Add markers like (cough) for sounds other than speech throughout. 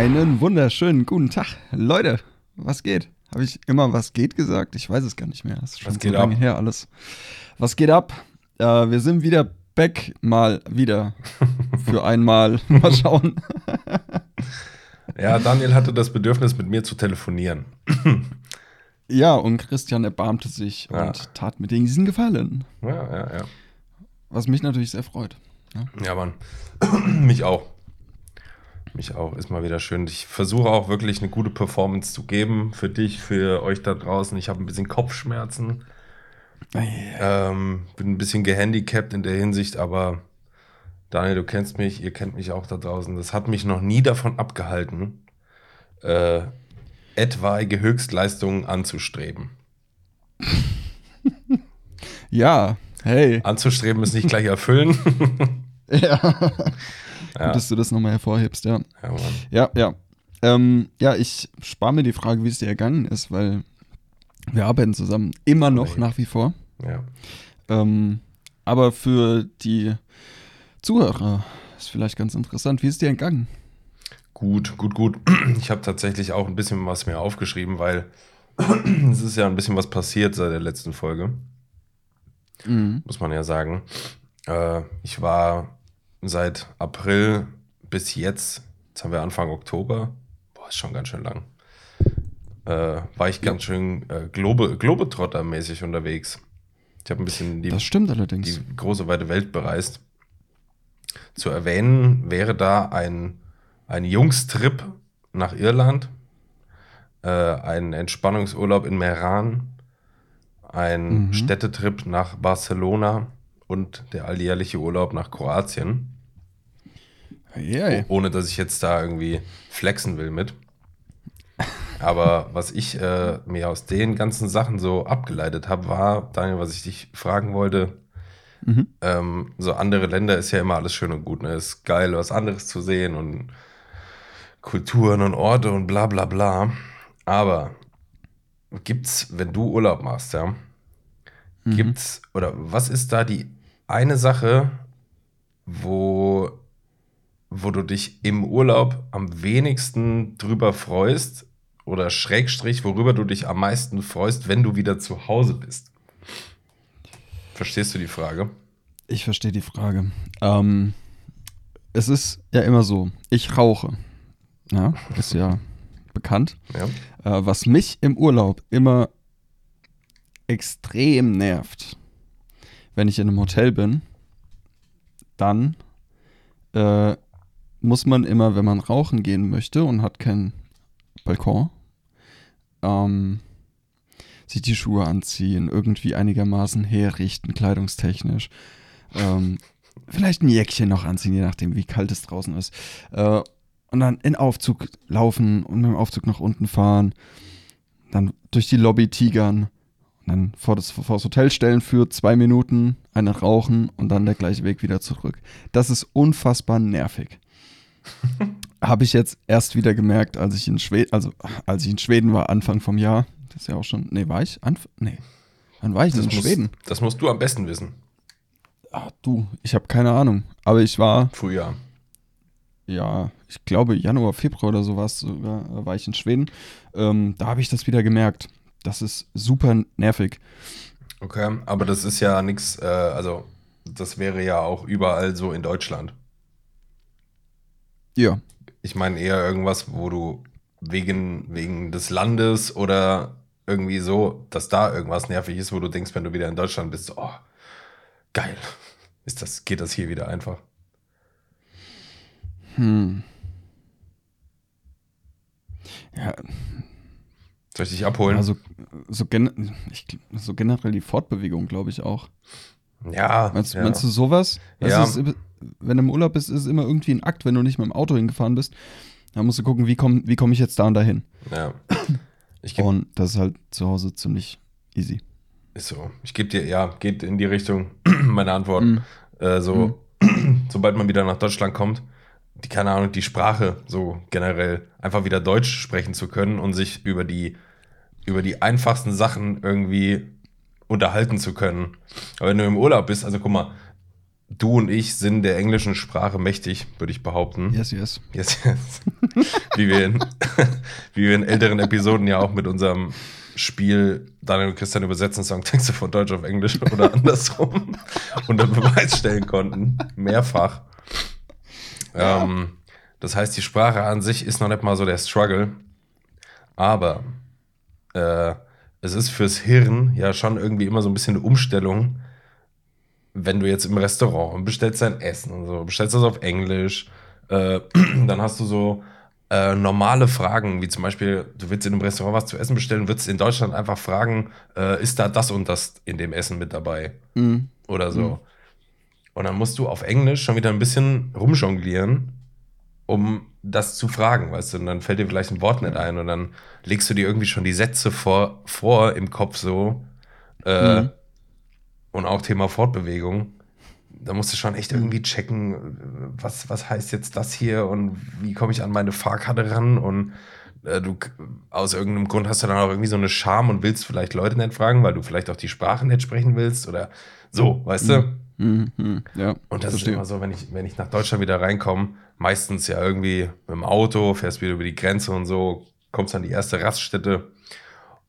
Einen wunderschönen guten Tag, Leute. Was geht? Habe ich immer was geht gesagt? Ich weiß es gar nicht mehr. Das ist schon Was so geht lange ab? her alles. Was geht ab? Äh, wir sind wieder back, mal wieder. (laughs) Für einmal. (laughs) Mal schauen. Ja, Daniel hatte das Bedürfnis, mit mir zu telefonieren. (clears throat) Ja, und Christian erbarmte sich Ja. und tat mir diesen Gefallen. Ja, ja, ja. Was mich natürlich sehr freut. Ja, Mann. (clears throat) Mich auch. Mich auch. Ist mal wieder schön. Ich versuche auch wirklich eine gute Performance zu geben für dich, für euch da draußen. Ich habe ein bisschen Kopfschmerzen. Ähm, bin ein bisschen gehandicapt in der Hinsicht, aber Daniel, du kennst mich, ihr kennt mich auch da draußen. Das hat mich noch nie davon abgehalten, äh, etwaige Höchstleistungen anzustreben. (laughs) Ja, hey. Anzustreben ist nicht gleich erfüllen. (laughs) Ja. (laughs) Ja. Gut, dass du das nochmal hervorhebst, ja. ja, Mann. Ja, ja. Ähm, ja, ich spare mir die Frage, wie es dir ergangen ist, weil wir arbeiten zusammen immer noch nach wie vor. ja. Ähm, aber für die Zuhörer ist vielleicht ganz interessant, wie ist dir entgangen? Gut, gut, gut. Ich habe tatsächlich auch ein bisschen was mir aufgeschrieben, weil (clears throat) es ist ja ein bisschen was passiert seit der letzten Folge, Mhm. muss man ja sagen. Äh, ich war seit April bis jetzt, jetzt haben wir Anfang Oktober, boah, ist schon ganz schön lang, äh, war ich ganz schön äh, Globe, Globetrotter-mäßig unterwegs. Ich habe ein bisschen die Das stimmt allerdings. die große weite Welt bereist. Zu erwähnen wäre da ein, ein Jungstrip nach Irland, äh, ein Entspannungsurlaub in Meran, ein Mhm. Städtetrip nach Barcelona und der alljährliche Urlaub nach Kroatien. Yay. Ohne dass ich jetzt da irgendwie flexen will mit. Aber was ich äh, mir aus den ganzen Sachen so abgeleitet habe, war, Daniel, was ich dich fragen wollte, Mhm. ähm, so andere Länder ist ja immer alles schön und gut. Ne? Ist geil, was anderes zu sehen und Kulturen und Orte und bla bla bla. Aber gibt's, wenn du Urlaub machst, ja, Mhm. gibt's, oder was ist da die eine Sache, wo, wo du dich im Urlaub am wenigsten drüber freust oder Schrägstrich, worüber du dich am meisten freust, wenn du wieder zu Hause bist? Verstehst du die Frage? Ich verstehe die Frage. Ähm, es ist ja immer so, ich rauche. Ja, ist ja bekannt. Ja. Äh, was mich im Urlaub immer extrem nervt, wenn ich in einem Hotel bin, dann äh, muss man immer, wenn man rauchen gehen möchte und hat keinen Balkon, ähm, sich die Schuhe anziehen, irgendwie einigermaßen herrichten, kleidungstechnisch. Ähm, vielleicht ein Jäckchen noch anziehen, je nachdem, wie kalt es draußen ist. Äh, und dann in Aufzug laufen und mit dem Aufzug nach unten fahren. Dann durch die Lobby tigern. Und dann vor das, vor das Hotel stellen für zwei Minuten, eine rauchen und dann der gleiche Weg wieder zurück. Das ist unfassbar nervig. (laughs) Habe ich jetzt erst wieder gemerkt, als ich in Schweden, also als ich in Schweden war, Anfang vom Jahr. Das ist ja auch schon. Nee, war ich? Anf nee. Wann war ich denn in muss, Schweden? das musst du am besten wissen. Ah, du, ich habe keine Ahnung. Aber ich war Frühjahr. ja, ich glaube Januar, Februar oder sowas sogar, äh, war ich in Schweden. Ähm, da habe ich das wieder gemerkt. Das ist super nervig. Okay, aber das ist ja nichts, äh, also das wäre ja auch überall so in Deutschland. Ja, Ich meine eher irgendwas, wo du wegen, wegen des Landes oder irgendwie so, dass da irgendwas nervig ist, wo du denkst, wenn du wieder in Deutschland bist, oh, geil. Ist das, geht das hier wieder einfach? hm. Ja, Soll ich dich abholen? also so, gen so generell die Fortbewegung, glaube ich auch. Ja. Meinst, ja. meinst du sowas? Ja. ist, wenn du im Urlaub bist, ist es immer irgendwie ein Akt, wenn du nicht mit dem Auto hingefahren bist. Dann musst du gucken, wie komme wie komm ich jetzt da und dahin. Ja. (coughs) Und das ist halt zu Hause ziemlich easy. ist so. Ich gebe dir, ja, geht in die Richtung (coughs) meine Antwort. Mhm. Äh, so, (coughs) sobald man wieder nach Deutschland kommt, die, keine Ahnung, die Sprache so generell einfach wieder Deutsch sprechen zu können und sich über die, über die einfachsten Sachen irgendwie unterhalten zu können. Aber wenn du im Urlaub bist, also guck mal, du und ich sind der englischen Sprache mächtig, würde ich behaupten. Yes, yes. Yes, yes. (laughs) wie, wir in, (laughs) wie wir in älteren Episoden ja auch mit unserem Spiel Daniel und Christian übersetzen Songtexte von Deutsch auf Englisch oder (laughs) andersrum unter Beweis stellen konnten. Mehrfach. Ja. Ähm, das heißt, die Sprache an sich ist noch nicht mal so der Struggle. Aber äh, es ist fürs Hirn ja schon irgendwie immer so ein bisschen eine Umstellung, wenn du jetzt im Restaurant und bestellst dein Essen und so, bestellst das auf Englisch, äh, (clears throat) dann hast du so äh, normale Fragen, wie zum Beispiel, du willst in einem Restaurant was zu essen bestellen, würdest in Deutschland einfach fragen, äh, ist da das und das in dem Essen mit dabei? Mhm. Oder so. Mhm. Und dann musst du auf Englisch schon wieder ein bisschen rumjonglieren, um das zu fragen, weißt du, und dann fällt dir vielleicht ein Wort nicht ein und dann legst du dir irgendwie schon die Sätze vor, vor im Kopf so. Äh, mhm. Und auch Thema Fortbewegung. Da musst du schon echt irgendwie checken, was, was heißt jetzt das hier und wie komme ich an meine Fahrkarte ran und äh, du aus irgendeinem Grund hast du dann auch irgendwie so eine Scham und willst vielleicht Leute nicht fragen, weil du vielleicht auch die Sprache nicht sprechen willst oder so, weißt du? Mhm. Mhm, mhm. ja, und das verstehe. ist immer so, wenn ich, wenn ich nach Deutschland wieder reinkomme, meistens ja irgendwie mit dem Auto, fährst wieder über die Grenze und so, kommst an die erste Raststätte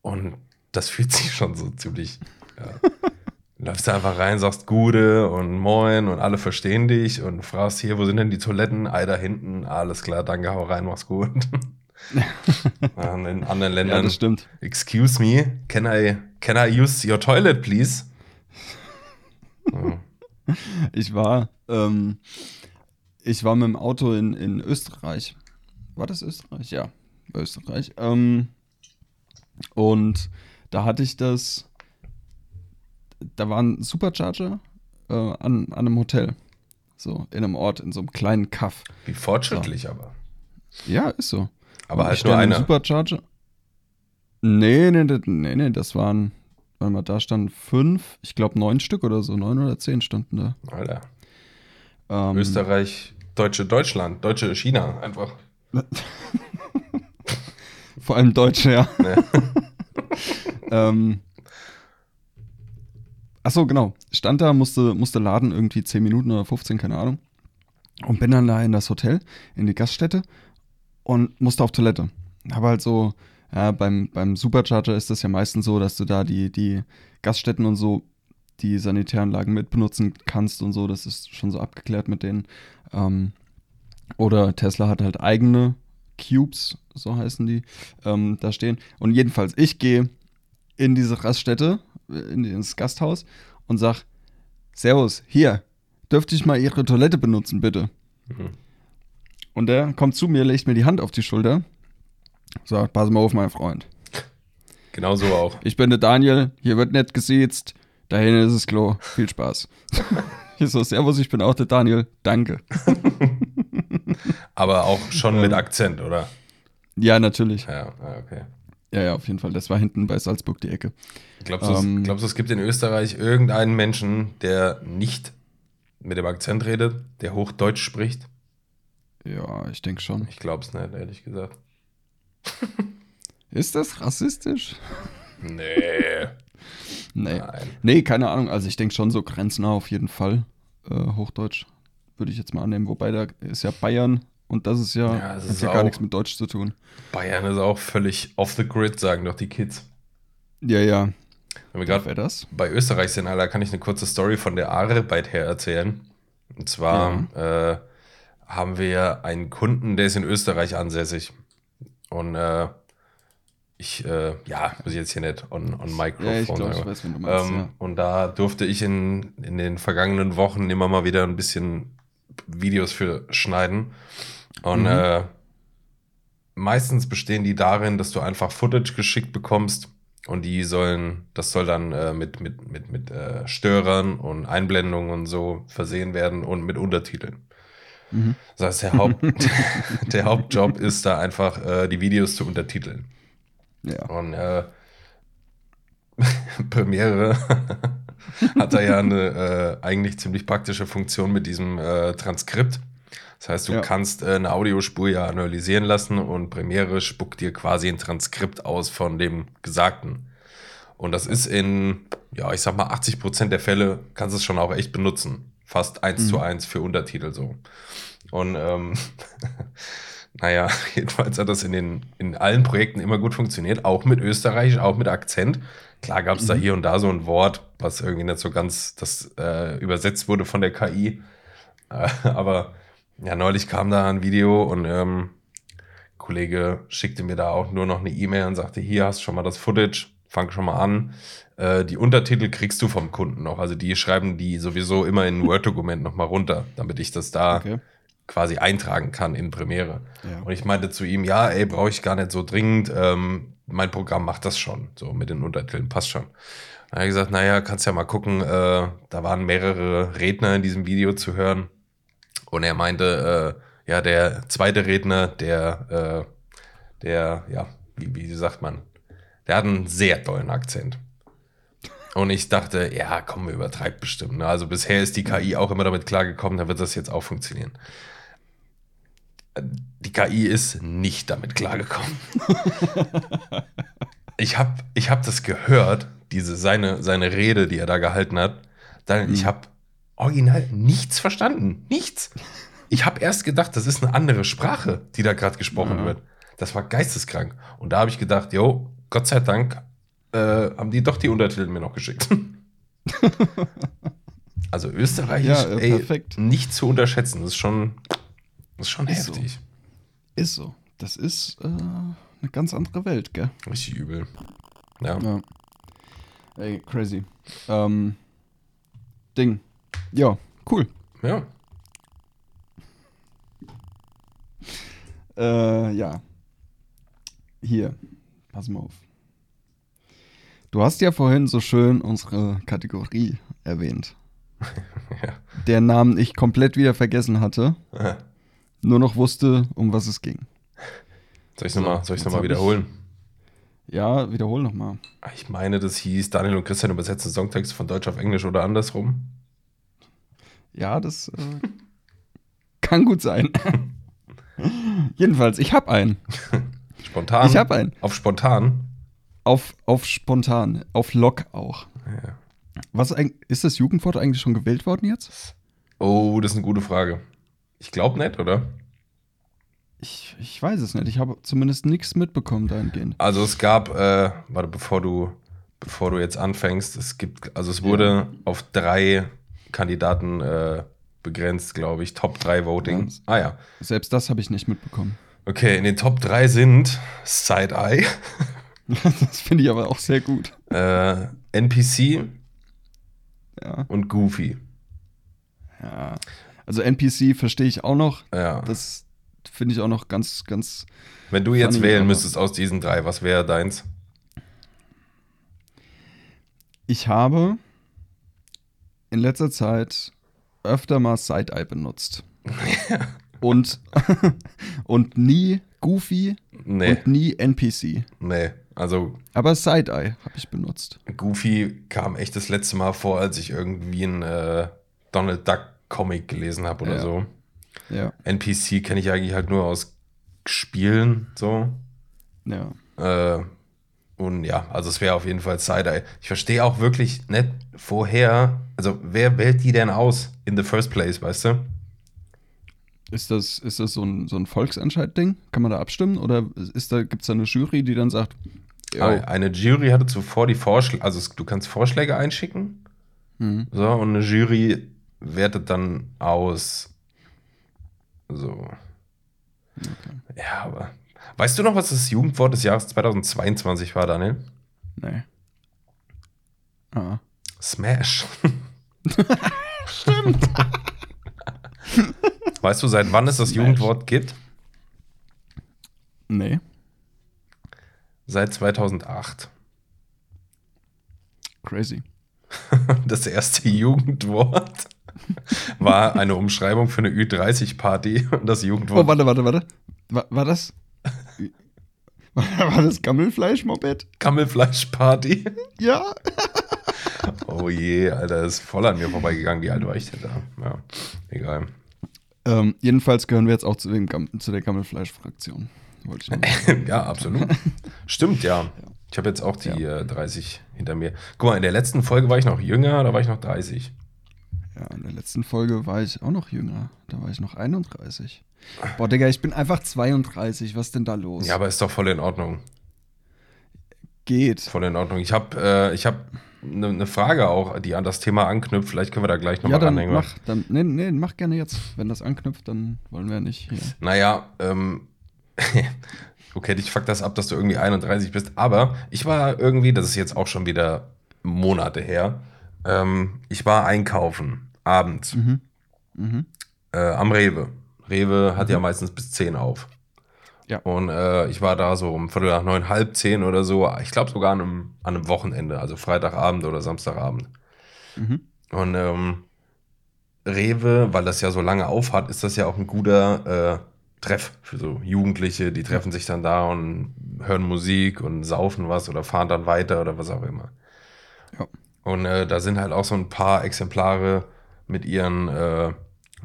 und das fühlt sich schon so ziemlich. Ja. (laughs) läufst da einfach rein, sagst Gude und Moin und alle verstehen dich und fragst hier, wo sind denn die Toiletten? Ei, da hinten. Alles klar, danke, hau rein, mach's gut. (laughs) in anderen Ländern. Ja, das stimmt. Excuse me, can I, can I use your toilet, please? (laughs) Ich war, ähm, ich war mit dem Auto in, in Österreich. War das Österreich? Ja, Österreich. Ähm, und da hatte ich das, da war ein Supercharger äh, an, an einem Hotel. So, in einem Ort, in so einem kleinen Kaff. Wie fortschrittlich so. aber. Ja, ist so. Aber halt nur einer. Supercharger. Nee, nee, nee, nee, das waren, warte mal, da standen fünf, ich glaube neun Stück oder so, neun oder zehn standen da. Alter. Ähm, Österreich, Deutsche Deutschland, Deutsche China, einfach. (laughs) Vor allem Deutsche, ja. ja. (laughs) ähm, Achso, genau. Stand da, musste, musste laden, irgendwie 10 Minuten oder 15, keine Ahnung. Und bin dann da in das Hotel, in die Gaststätte und musste auf Toilette. Habe halt so, ja, beim, beim Supercharger ist das ja meistens so, dass du da die, die Gaststätten und so, die Sanitäranlagen mitbenutzen kannst und so. Das ist schon so abgeklärt mit denen. Ähm, oder Tesla hat halt eigene Cubes, so heißen die, ähm, da stehen. Und jedenfalls, ich gehe in diese Raststätte in, ins Gasthaus und sag, Servus, hier, dürfte ich mal Ihre Toilette benutzen, bitte? Mhm. Und der kommt zu mir, legt mir die Hand auf die Schulter, sagt, pass mal auf, mein Freund. Genau so auch. Ich bin der Daniel, hier wird nett gesiezt, dahin ist das Klo, viel Spaß. (laughs) ich so, Servus, ich bin auch der Daniel, danke. Aber auch schon mit Akzent, oder? Ja, natürlich. Ja, okay. Ja, ja, auf jeden Fall. Das war hinten bei Salzburg die Ecke. Glaubst du, ähm, glaubst du, es gibt in Österreich irgendeinen Menschen, der nicht mit dem Akzent redet, der Hochdeutsch spricht? Ja, ich denke schon. Ich glaube es nicht, ehrlich gesagt. Ist das rassistisch? Nee. Nee. Nein. Nee, keine Ahnung. Also ich denke schon so grenznah auf jeden Fall. Äh, Hochdeutsch würde ich jetzt mal annehmen. Wobei da ist ja Bayern und das ist ja, ja, das hat ja gar nichts mit Deutsch zu tun. Bayern ist auch völlig off the grid, sagen doch die Kids. Ja, ja. Wenn wir gerade bei Österreich sind, Alter, kann ich eine kurze Story von der Arbeit her erzählen. Und zwar ja. äh, haben wir einen Kunden, der ist in Österreich ansässig. Und äh, ich, äh, ja, muss ich jetzt hier nicht on, on Microphone. Ja, ich glaub, ich weiß, meinst, ähm, ja. Und da durfte ich in, in den vergangenen Wochen immer mal wieder ein bisschen Videos für schneiden. Und mhm. äh, meistens bestehen die darin, dass du einfach Footage geschickt bekommst und die sollen, das soll dann äh, mit, mit, mit, mit äh, Störern und Einblendungen und so versehen werden und mit Untertiteln. Mhm. Das heißt, der, Haupt, (laughs) (laughs) der Hauptjob ist da einfach, äh, die Videos zu untertiteln. Ja. Und äh, (laughs) Premiere (laughs) hat da ja eine äh, eigentlich ziemlich praktische Funktion mit diesem äh, Transkript. Das heißt, du ja. kannst äh, eine Audiospur ja analysieren lassen und Premiere spuckt dir quasi ein Transkript aus von dem Gesagten. Und das ist in, ja, ich sag mal, 80 Prozent der Fälle kannst du es schon auch echt benutzen Fast eins zu eins für Untertitel so. Und ähm, (laughs) naja, (laughs) jedenfalls hat das in, den, in allen Projekten immer gut funktioniert, auch mit Österreich, auch mit Akzent. Klar gab es da hier und da so ein Wort, was irgendwie nicht so ganz das äh, übersetzt wurde von der KI. Äh, (laughs) aber ja, neulich kam da ein Video und ähm, Kollege schickte mir da auch nur noch eine E-Mail und sagte, hier hast du schon mal das Footage, fang schon mal an. Äh, die Untertitel kriegst du vom Kunden noch. Also die schreiben die sowieso immer in ein Word-Dokument nochmal runter, damit ich das da Okay. Quasi eintragen kann in Premiere. Ja. Und ich meinte zu ihm, ja, ey, brauche ich gar nicht so dringend. Ähm, mein Programm macht das schon, so mit den Untertiteln, passt schon. Dann habe ich gesagt, naja, kannst ja mal gucken. Äh, da waren mehrere Redner in diesem Video zu hören. Und er meinte, äh, ja, der zweite Redner, der, äh, der, ja, wie, wie sagt man, der hat einen sehr tollen Akzent. Und ich dachte, ja, komm, übertreibt bestimmt. Ne? Also bisher ist die KI auch immer damit klargekommen, da wird das jetzt auch funktionieren. Die KI ist nicht damit klargekommen. (laughs) ich habe ich hab das gehört, diese, seine, seine Rede, die er da gehalten hat. Dann, Ich habe original nichts verstanden. Nichts. Ich habe erst gedacht, das ist eine andere Sprache, die da gerade gesprochen Ja. wird. Das war geisteskrank. Und da habe ich gedacht, jo, Gott sei Dank äh, haben die doch die Untertitel mir noch geschickt. (laughs) also Österreichisch, Ja, äh, ey, nicht zu unterschätzen. Das ist schon, das ist schon Ist so. heftig. Ist so. Das ist äh, eine ganz andere Welt, gell? Richtig übel. Ja. Ja. Ey, crazy. Ähm, Ding. Ja, cool. ja. Äh, ja. Hier, pass mal auf. Du hast ja vorhin so schön unsere Kategorie erwähnt. (laughs) Ja. Der Namen ich komplett wieder vergessen hatte, Aha. Nur noch wusste, um was es ging. Soll ich es So, nochmal soll noch mal hab ich- wiederholen? Ja, wiederhol nochmal. Ich meine, das hieß Daniel und Christian übersetzen Songtexte von Deutsch auf Englisch oder andersrum. Ja, das äh, (laughs) kann gut sein. (laughs) Jedenfalls, ich habe einen. (laughs) Spontan. Ich habe einen. Auf spontan. Auf, auf spontan, auf Lock auch. Ja. Was ist das Jugendwort eigentlich schon gewählt worden jetzt? Oh, das ist eine gute Frage. Ich glaube nicht, oder? Ich, ich weiß es nicht. Ich habe zumindest nichts mitbekommen dahingehend. Also es gab, äh, warte, bevor du, bevor du jetzt anfängst, es gibt, also es wurde auf drei Kandidaten äh, begrenzt, glaube ich. Top 3 Voting. Ja. Ah ja. Selbst das habe ich nicht mitbekommen. Okay, in den Top 3 sind Side-Eye, (laughs) das finde ich aber auch sehr gut. äh, NPC Ja. und Goofy. ja. Also NPC verstehe ich auch noch. Ja. Das finde ich auch noch ganz, ganz. Wenn du jetzt wählen müsstest aus diesen drei, was wäre deins? Ich habe in letzter Zeit öfter mal Side-Eye benutzt. (laughs) und, (laughs) und nie Goofy Nee, und nie NPC. nee. Also Aber Side-Eye habe ich benutzt. Goofy kam echt das letzte Mal vor, als ich irgendwie einen äh, Donald Duck Comic gelesen habe oder Ja. so. Ja. NPC kenne ich eigentlich halt nur aus Spielen so. Ja. Äh, und ja, also es wäre auf jeden Fall Side-Eye. Ich verstehe auch wirklich nicht vorher, also wer wählt die denn aus in the first place, weißt du? Ist das, ist das so ein, so ein Volksentscheid-Ding? Kann man da abstimmen? Oder ist da, gibt es da eine Jury, die dann sagt, jo, Eine Jury hatte zuvor die Vorschläge, also es- du kannst Vorschläge einschicken, hm, so, und eine Jury wertet dann aus. So. Ja, aber. Weißt du noch, was das Jugendwort des Jahres 2022 war, Daniel? nee. Ah. Smash. (laughs) Stimmt. Weißt du, seit wann es das Smash. Jugendwort gibt? Nee. Seit 2008. Crazy. (laughs) Das erste Jugendwort war eine Umschreibung für eine Ü30-Party. Und das Jugendwort Oh, warte, warte, warte. War, war das. (laughs) War das Gammelfleisch-Moped? Kammelfleischparty. Ja. (laughs) Oh je, Alter, ist voll an mir vorbeigegangen. Wie alt war ich denn da? Ja, egal. Ähm, jedenfalls gehören wir jetzt auch zu, dem zu der Gammelfleisch-Fraktion. Wollte ich (laughs) ja, absolut. Stimmt, ja. Ich habe jetzt auch die äh, 30 hinter mir. Guck mal, in der letzten Folge war ich noch jünger, da war ich noch 30. Ja, in der letzten Folge war ich auch noch jünger. Da war ich noch 31. Boah, Digga, ich bin einfach 32. Was ist denn da los? Ja, aber ist doch voll in Ordnung. Geht. Voll in Ordnung. Ich habe äh, ich hab eine ne Frage auch, die an das Thema anknüpft. Vielleicht können wir da gleich Ja, nochmal dann ranhängen. mach, dann, nee, nee, mach gerne jetzt. Wenn das anknüpft, dann wollen wir nicht hier. Naja, ähm, (laughs) okay, dich fuckt das ab, dass du irgendwie 31 bist. Aber ich war irgendwie, das ist jetzt auch schon wieder Monate her, ähm, ich war einkaufen, abends, Mhm. äh, am Rewe. Rewe hat ja meistens bis 10 auf. Ja. Und äh, ich war da so um Viertel nach neun, halb zehn oder so. Ich glaube sogar an einem, an einem Wochenende, also Freitagabend oder Samstagabend. Mhm. Und ähm, Rewe, weil das ja so lange auf hat, ist das ja auch ein guter äh, Treff für so Jugendliche. Die treffen sich dann da und hören Musik und saufen was oder fahren dann weiter oder was auch immer. Ja. Und äh, da sind halt auch so ein paar Exemplare mit ihren äh,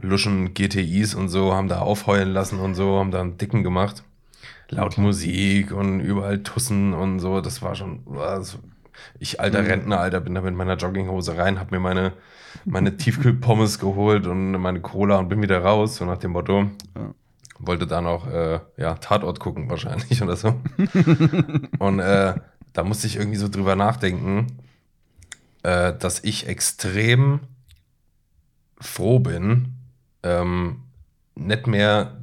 luschen GTIs und so, haben da aufheulen lassen und so, haben da einen dicken gemacht. Laut Musik und überall Tussen und so, das war schon. Was, ich, alter Mhm. Rentner, Alter, bin da mit meiner Jogginghose rein, hab mir meine, meine Tiefkühlpommes geholt und meine Cola und bin wieder raus, so nach dem Motto. Ja. Wollte dann auch, äh, ja, Tatort gucken wahrscheinlich (laughs) oder so. und äh, da musste ich irgendwie so drüber nachdenken, äh, dass ich extrem froh bin, ähm, nicht mehr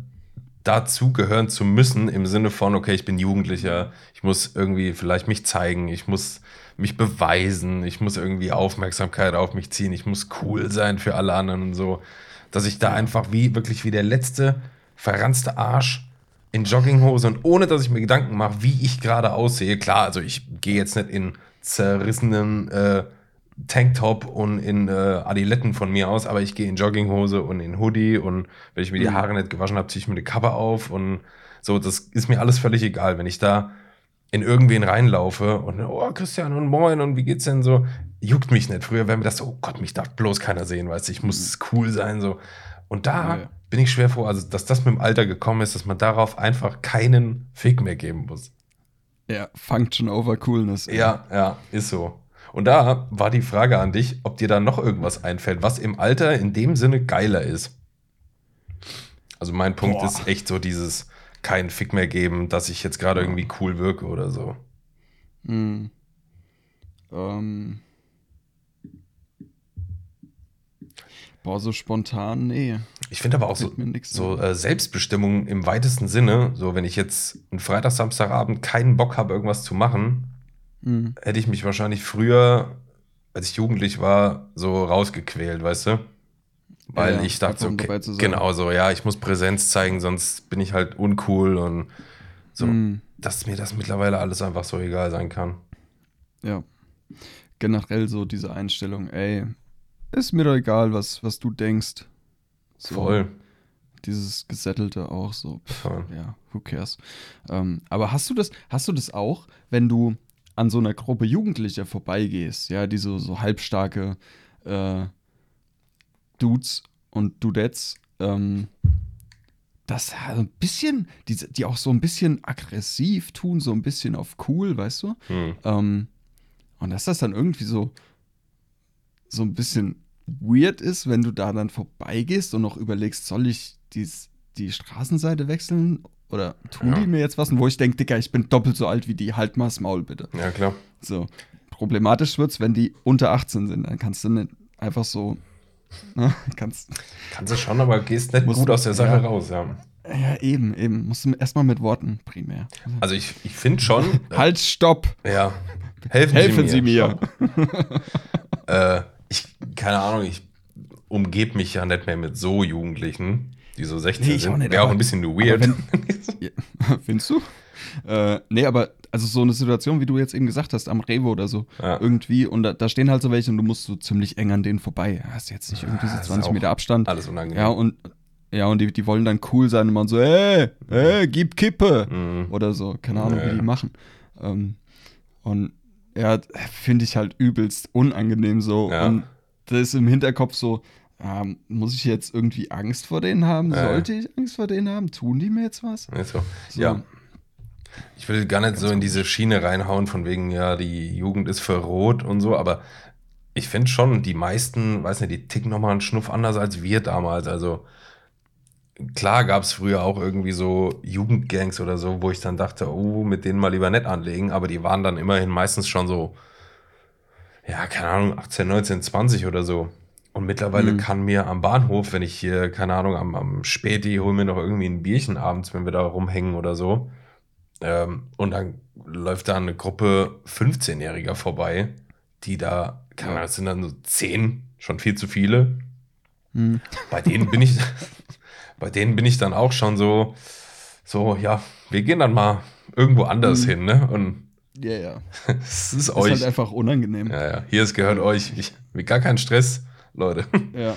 dazugehören zu müssen im Sinne von, okay, ich bin Jugendlicher, ich muss irgendwie vielleicht mich zeigen, ich muss mich beweisen, ich muss irgendwie Aufmerksamkeit auf mich ziehen, ich muss cool sein für alle anderen und so, dass ich da einfach wie wirklich wie der letzte verranzte Arsch in Jogginghose und ohne dass ich mir Gedanken mache, wie ich gerade aussehe. Klar, also ich gehe jetzt nicht in zerrissenen äh, Tanktop und in äh, Adiletten von mir aus, aber ich gehe in Jogginghose und in Hoodie und wenn ich mir die Mhm. Haare nicht gewaschen habe, ziehe ich mir eine Kappe auf und so, das ist mir alles völlig egal, wenn ich da in irgendwen reinlaufe und oh Christian und moin und wie geht's denn so, juckt mich nicht. Früher wäre mir das so, oh Gott, mich darf bloß keiner sehen, weißt du, ich muss cool sein so. Und da Ja. Bin ich schwer froh, also dass das mit dem Alter gekommen ist, dass man darauf einfach keinen Fick mehr geben muss. Ja, Function over Coolness. ey. Ja, ja, ist so. Und da war die Frage an dich, ob dir da noch irgendwas einfällt, was im Alter in dem Sinne geiler ist. Also mein Punkt Boah. ist echt so dieses keinen Fick mehr geben, dass ich jetzt gerade irgendwie cool wirke oder so. Hm. Ähm. Boah, so spontan, nee. Ich finde aber auch so, so äh, Selbstbestimmung im weitesten Sinne, so wenn ich jetzt einen Freitag, Samstagabend keinen Bock habe, irgendwas zu machen, Hm. hätte ich mich wahrscheinlich früher, als ich jugendlich war, so rausgequält, weißt du? Weil Ja, ich dachte, okay, genau so, ja, ich muss Präsenz zeigen, sonst bin ich halt uncool und so, Hm. dass mir das mittlerweile alles einfach so egal sein kann. Ja. Generell so diese Einstellung, ey, ist mir doch egal, was, was du denkst. So, Voll. Dieses Gesettelte auch so. Pff, ja, who cares. Ähm, aber hast du das, hast du das auch, wenn du an so einer Gruppe Jugendlicher vorbeigehst, ja, die so, so halbstarke äh, Dudes und Dudettes, ähm, das ein bisschen, die, die auch so ein bisschen aggressiv tun, so ein bisschen auf cool, weißt du? Hm. Ähm, und dass das dann irgendwie so, so ein bisschen weird ist, wenn du da dann vorbeigehst und noch überlegst, soll ich dies, die Straßenseite wechseln oder tun Ja. die mir jetzt was? Und wo ich denke, Digga, ich bin doppelt so alt wie die, halt mal das Maul bitte. Ja, klar. So. Problematisch wird's, wenn die unter 18 sind. Dann kannst du nicht einfach so, (laughs) ne, kannst, Kannst du schon, aber gehst nicht Muss- gut aus der Sache ja. raus, ja. ja, eben, eben. Musst du erstmal mit Worten primär. Also ich, ich finde schon, (laughs) Halt, stopp! ja, helfen, Helfen Sie mir. (laughs) äh, ich, keine Ahnung, ich umgebe mich ja nicht mehr mit so Jugendlichen, die so 16 Nee, ich auch sind. nicht, Wäre auch ein bisschen weird. (laughs) Ja, (laughs) Findest du? Äh, nee, aber also so eine Situation, wie du jetzt eben gesagt hast, am Rewe oder so, Ja. irgendwie, und da, da stehen halt so welche und du musst so ziemlich eng an denen vorbei. Hast jetzt nicht irgendwie so Ah, ist 20 auch Meter Abstand. Alles unangenehm. Ja, und ja, und die, die wollen dann cool sein und man so, ey, ey, gib Kippe Mhm. oder so, keine Ahnung, Ja, wie die machen. Ähm, und ja, finde ich halt übelst unangenehm so. Ja. Und das ist im Hinterkopf so, ähm, muss ich jetzt irgendwie Angst vor denen haben? Ja. Sollte ich Angst vor denen haben? Tun die mir jetzt was? Nicht so. Ja. Ich will gar nicht so in diese Schiene reinhauen, von wegen, ja, die Jugend ist verroht und so, aber ich finde schon, die meisten, weiß nicht, die ticken nochmal einen Schnuff anders als wir damals. Also klar gab es früher auch irgendwie so Jugendgangs oder so, wo ich dann dachte, oh, mit denen mal lieber nett anlegen, aber die waren dann immerhin meistens schon so, ja, keine Ahnung, 18, 19, 20 oder so. Und mittlerweile Mhm. kann mir am Bahnhof, wenn ich hier, keine Ahnung, am, am Späti hol mir noch irgendwie ein Bierchen abends, wenn wir da rumhängen oder so. Ähm, und dann läuft da eine Gruppe 15-Jähriger vorbei, die da, keine Ahnung, das sind dann so 10, schon viel zu viele. Hm. Bei denen bin ich, (laughs) bei denen bin ich dann auch schon so, so, ja, wir gehen dann mal irgendwo anders Mhm. hin, ne? Und Ja, ja. (laughs) es ist Ist euch. halt einfach unangenehm. ja, ja, hier, es gehört euch. Ich, mit gar keinen Stress, Leute. (laughs) Ja.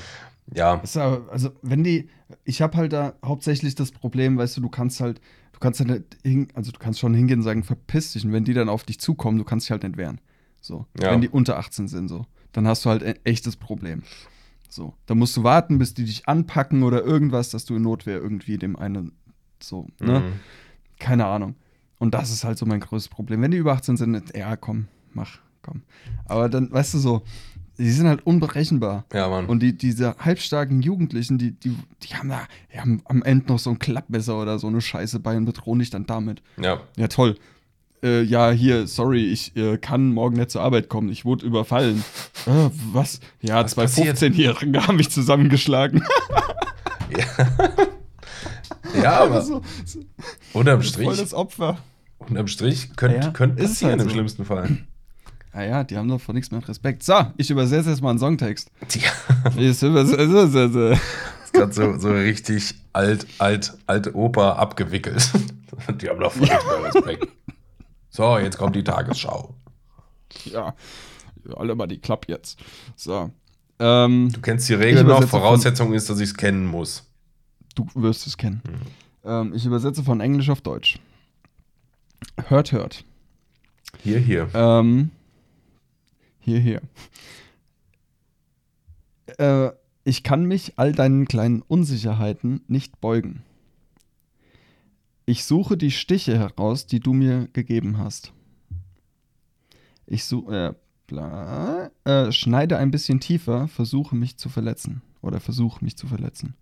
Ja, aber, also wenn die, ich habe halt da hauptsächlich das Problem, weißt du, du kannst halt, du kannst halt hin, also du kannst schon hingehen und sagen, verpiss dich. Und wenn die dann auf dich zukommen, du kannst dich halt nicht wehren. So. Ja. Wenn die unter 18 sind, so. Dann hast du halt ein echtes Problem. So. Da musst du warten, bis die dich anpacken oder irgendwas, dass du in Notwehr irgendwie dem einen so, ne? mhm. Keine Ahnung. Und das ist halt so mein größtes Problem. Wenn die über 18 sind, ja, komm, mach, komm. Aber dann, weißt du so, die sind halt unberechenbar. ja, Mann. Und die, diese halbstarken Jugendlichen, die, die, die haben da, die haben am Ende noch so ein Klappmesser oder so eine Scheiße bei und bedrohen dich dann damit. ja, Ja, toll. Äh, ja, hier, sorry, ich äh, kann morgen nicht zur Arbeit kommen. Ich wurde überfallen. (laughs) Äh, was? Ja, Was zwei passiert? 15-Jährige haben mich zusammengeschlagen. (laughs) ja, aber so, so, unterm voll Strich, das Opfer. unterm Strich könnte Ja, könnt ist es passieren halt im so. schlimmsten Fall. Ah ja, die haben doch vor nichts mehr Respekt. So, ich übersetze jetzt mal einen Songtext. Tja, Ich übersetze. ist gerade so, so richtig alt, alt, alte Oper abgewickelt. Die haben doch voll nichts mehr Respekt. So, jetzt kommt die Tagesschau. (laughs) Ja, alle mal die Klapp jetzt. So. Ähm, Du kennst die Regel Ich noch. übersetze von- Voraussetzung ist, dass ich es kennen muss. Du wirst es kennen. Mhm. Ähm, ich übersetze von Englisch auf Deutsch. Hört, hört. Hier, hier. Ähm, hier, hier. Äh, ich kann mich all deinen kleinen Unsicherheiten nicht beugen. Ich suche die Stiche heraus, die du mir gegeben hast. Ich suche, äh, äh, schneide ein bisschen tiefer, versuche mich zu verletzen. Oder versuche mich zu verletzen.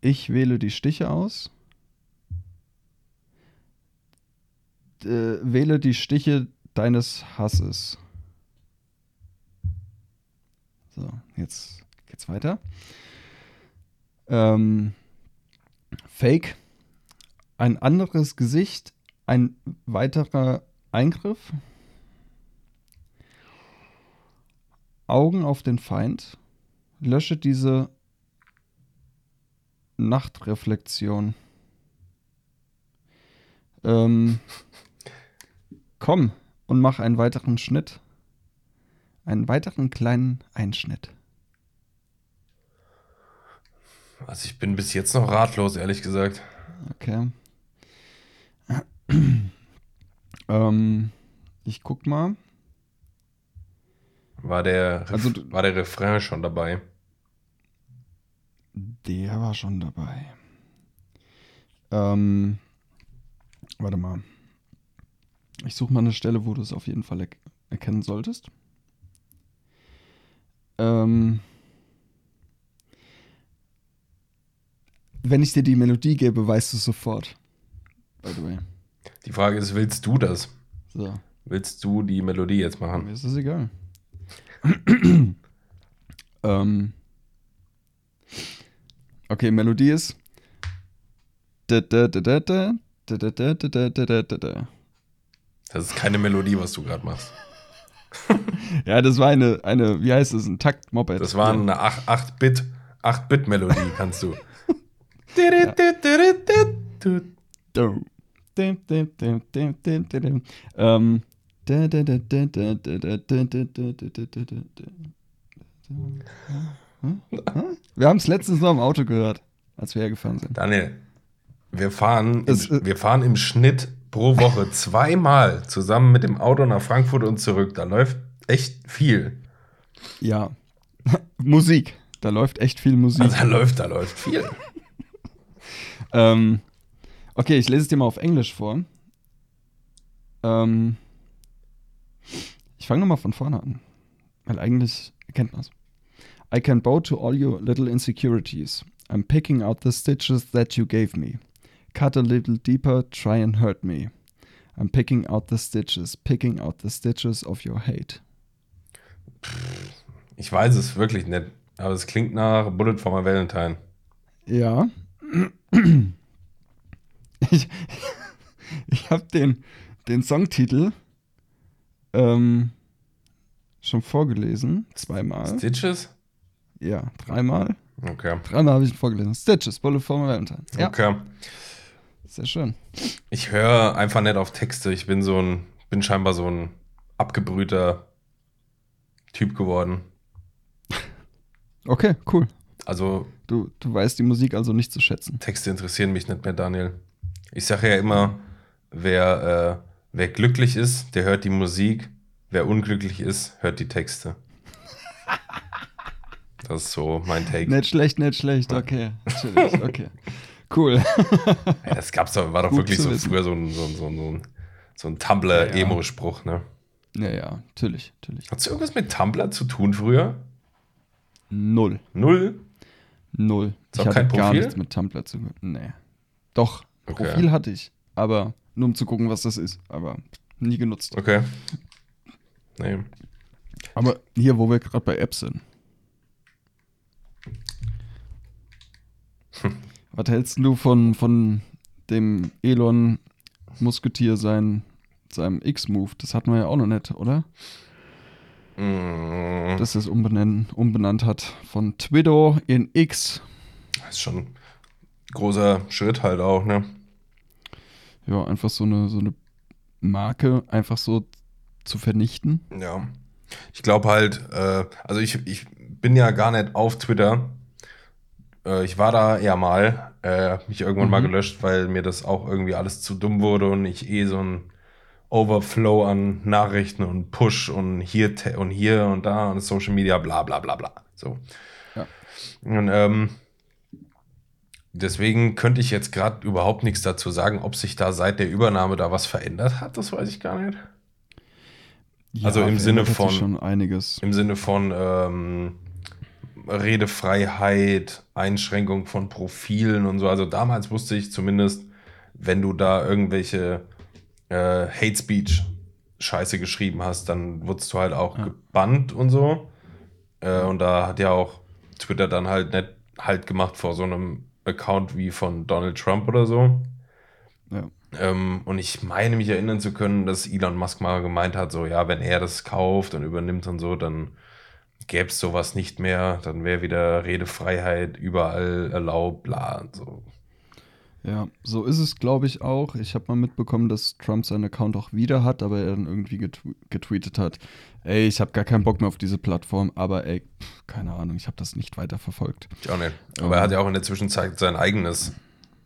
Ich wähle die Stiche aus. äh, wähle die Stiche deines Hasses. So, jetzt geht's weiter. Ähm, Fake. Ein anderes Gesicht. Ein weiterer Eingriff. Augen auf den Feind. Lösche diese Nachtreflexion. Ähm, (laughs) komm und mach einen weiteren Schnitt. Einen weiteren kleinen Einschnitt. Also ich bin bis jetzt noch ratlos, ehrlich gesagt. Okay. (clears throat) ähm, ich guck mal. War der, Also war der Refrain schon dabei? Der war schon dabei. Ähm, warte mal. Ich suche mal eine Stelle, wo du es auf jeden Fall er erkennen solltest. Ähm, Wenn ich dir die Melodie gebe, weißt du sofort. By the way. Die Frage ist, willst du das? So. Willst du die Melodie jetzt machen? Mir ist das egal. ähm. Okay, Melodie ist. Das ist keine Melodie, was du gerade machst. ja, das war eine, eine, wie heißt das, ein Takt-Moped. Das war eine 8-Bit-Melodie, kannst du. Wir haben es letztens noch im Auto gehört, als wir hergefahren sind. Daniel, wir fahren, im, äh, wir fahren im Schnitt pro Woche zweimal zusammen mit dem Auto nach Frankfurt und zurück. Da läuft echt viel. Ja. (laughs) Musik. Da läuft echt viel Musik. Also, da läuft, da läuft viel. Ähm, okay, ich lese es dir mal auf Englisch vor. Ähm, Ich fange nochmal von vorne an. Weil eigentlich kennt man es. I can bow to all your little insecurities. I'm picking out the stitches that you gave me. Cut a little deeper, try and hurt me. I'm picking out the stitches, picking out the stitches of your hate. Ich weiß es wirklich nicht, aber es klingt nach Bullet for my Valentine. Ja. Ich, ich habe den, den Songtitel ähm, schon vorgelesen. Zweimal. Stitches? Ja, dreimal. Okay. Dreimal habe ich ihn vorgelesen. Stitches, Bullet for my Valentine. Ja, Okay. sehr schön. Ich höre einfach nicht auf Texte. Ich bin so ein, bin scheinbar so ein abgebrühter Typ geworden. Okay, cool. Also Du, du weißt die Musik also nicht zu schätzen. Texte interessieren mich nicht mehr, Daniel. Ich sage ja immer, wer, äh, wer glücklich ist, der hört die Musik. Wer unglücklich ist, hört die Texte. (laughs) Das ist so mein Take. Nicht schlecht, nicht schlecht. Okay, natürlich. Okay. Cool. (laughs) Ja, das gab's doch, war doch Gut wirklich so wissen. früher so ein, so ein, so ein, so ein, Tumblr-Emo-Spruch, ne? Ja, ja, natürlich, natürlich. Hast du irgendwas mit Tumblr zu tun früher? Null. Null? Null. Ist ich hatte gar nichts mit Tumblr zu tun. Nee. Doch, Okay. Profil hatte ich. Aber nur um zu gucken, was das ist. Aber nie genutzt. Okay. Nee. Aber hier, wo wir gerade bei Apps sind. Was hältst du von, von dem Elon Musketier sein, seinem X-Move? Das hatten wir ja auch noch nicht, oder? Mm, Dass es umbenannt, umbenannt hat von Twitter in X. Das ist schon ein großer Schritt halt auch, ne? Ja, einfach so eine, so eine Marke einfach so zu vernichten. Ja. Ich glaube halt, äh, also ich, ich bin ja gar nicht auf Twitter. Äh, ich war da ja mal, äh, mich irgendwann mal Mhm. gelöscht, weil mir das auch irgendwie alles zu dumm wurde und ich eh so ein Overflow an Nachrichten und Push und hier und hier und da und Social Media, bla bla bla bla. So. Ja. Und ähm, deswegen könnte ich jetzt gerade überhaupt nichts dazu sagen, ob sich da seit der Übernahme da was verändert hat, das weiß ich gar nicht. Also im Sinne von- schon einiges. Im Sinne von ähm, Redefreiheit, Einschränkung von Profilen und so. Also damals wusste ich zumindest, wenn du da irgendwelche äh, Hate Speech Scheiße geschrieben hast, dann wurdest du halt auch Ja. gebannt und so. Äh, und da hat ja auch Twitter dann halt nicht halt gemacht vor so einem Account wie von Donald Trump oder so. Ja. Ähm, und ich meine mich erinnern zu können, dass Elon Musk mal gemeint hat, so ja, wenn er das kauft und übernimmt und so, dann gäbe es sowas nicht mehr, dann wäre wieder Redefreiheit überall erlaubt, bla und so. Ja, so ist es, glaube ich, auch. Ich habe mal mitbekommen, dass Trump seinen Account auch wieder hat, aber er dann irgendwie getw getweetet hat, ey, ich habe gar keinen Bock mehr auf diese Plattform, aber ey, pff, keine Ahnung, ich habe das nicht weiter verfolgt. Ich auch nicht. Aber er hat ja auch in der Zwischenzeit sein eigenes,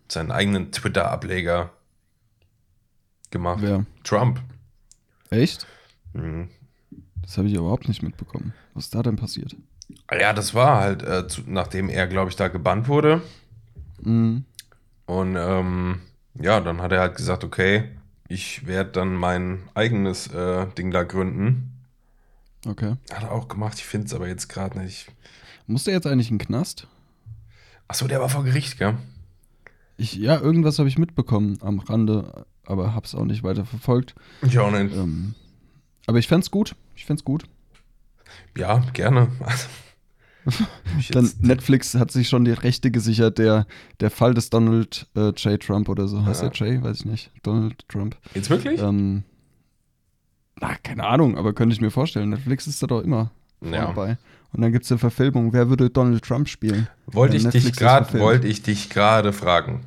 seinen eigenen Twitter-Ableger gemacht. Wer? Trump. Echt? Mhm. Das habe ich überhaupt nicht mitbekommen. Was ist da denn passiert? Ja, das war halt, äh, zu, nachdem er, glaube ich, da gebannt wurde. Mhm. Und ähm, ja, dann hat er halt gesagt, okay, ich werde dann mein eigenes äh, Ding da gründen. Okay. Hat er auch gemacht, ich finde es aber jetzt gerade nicht. Musste er jetzt eigentlich in den Knast? Achso, der war vor Gericht, gell? Ich, ja, irgendwas habe ich mitbekommen am Rande, aber habe es auch nicht weiter verfolgt. Ich auch nicht. Ähm, aber ich fänd's gut. Ich fänd's gut. Ja, gerne. Also, (laughs) Dann Netflix hat sich schon die Rechte gesichert. Der, der Fall des Donald äh, J. Trump oder so. Heißt Ja. der J? Weiß ich nicht. Donald Trump. jetzt wirklich? Ähm, na, keine Ahnung, aber könnte ich mir vorstellen. Netflix ist da doch immer ja. dabei. Und dann gibt's eine Verfilmung. Wer würde Donald Trump spielen? Wollte ich Netflix dich wollte ich dich gerade fragen.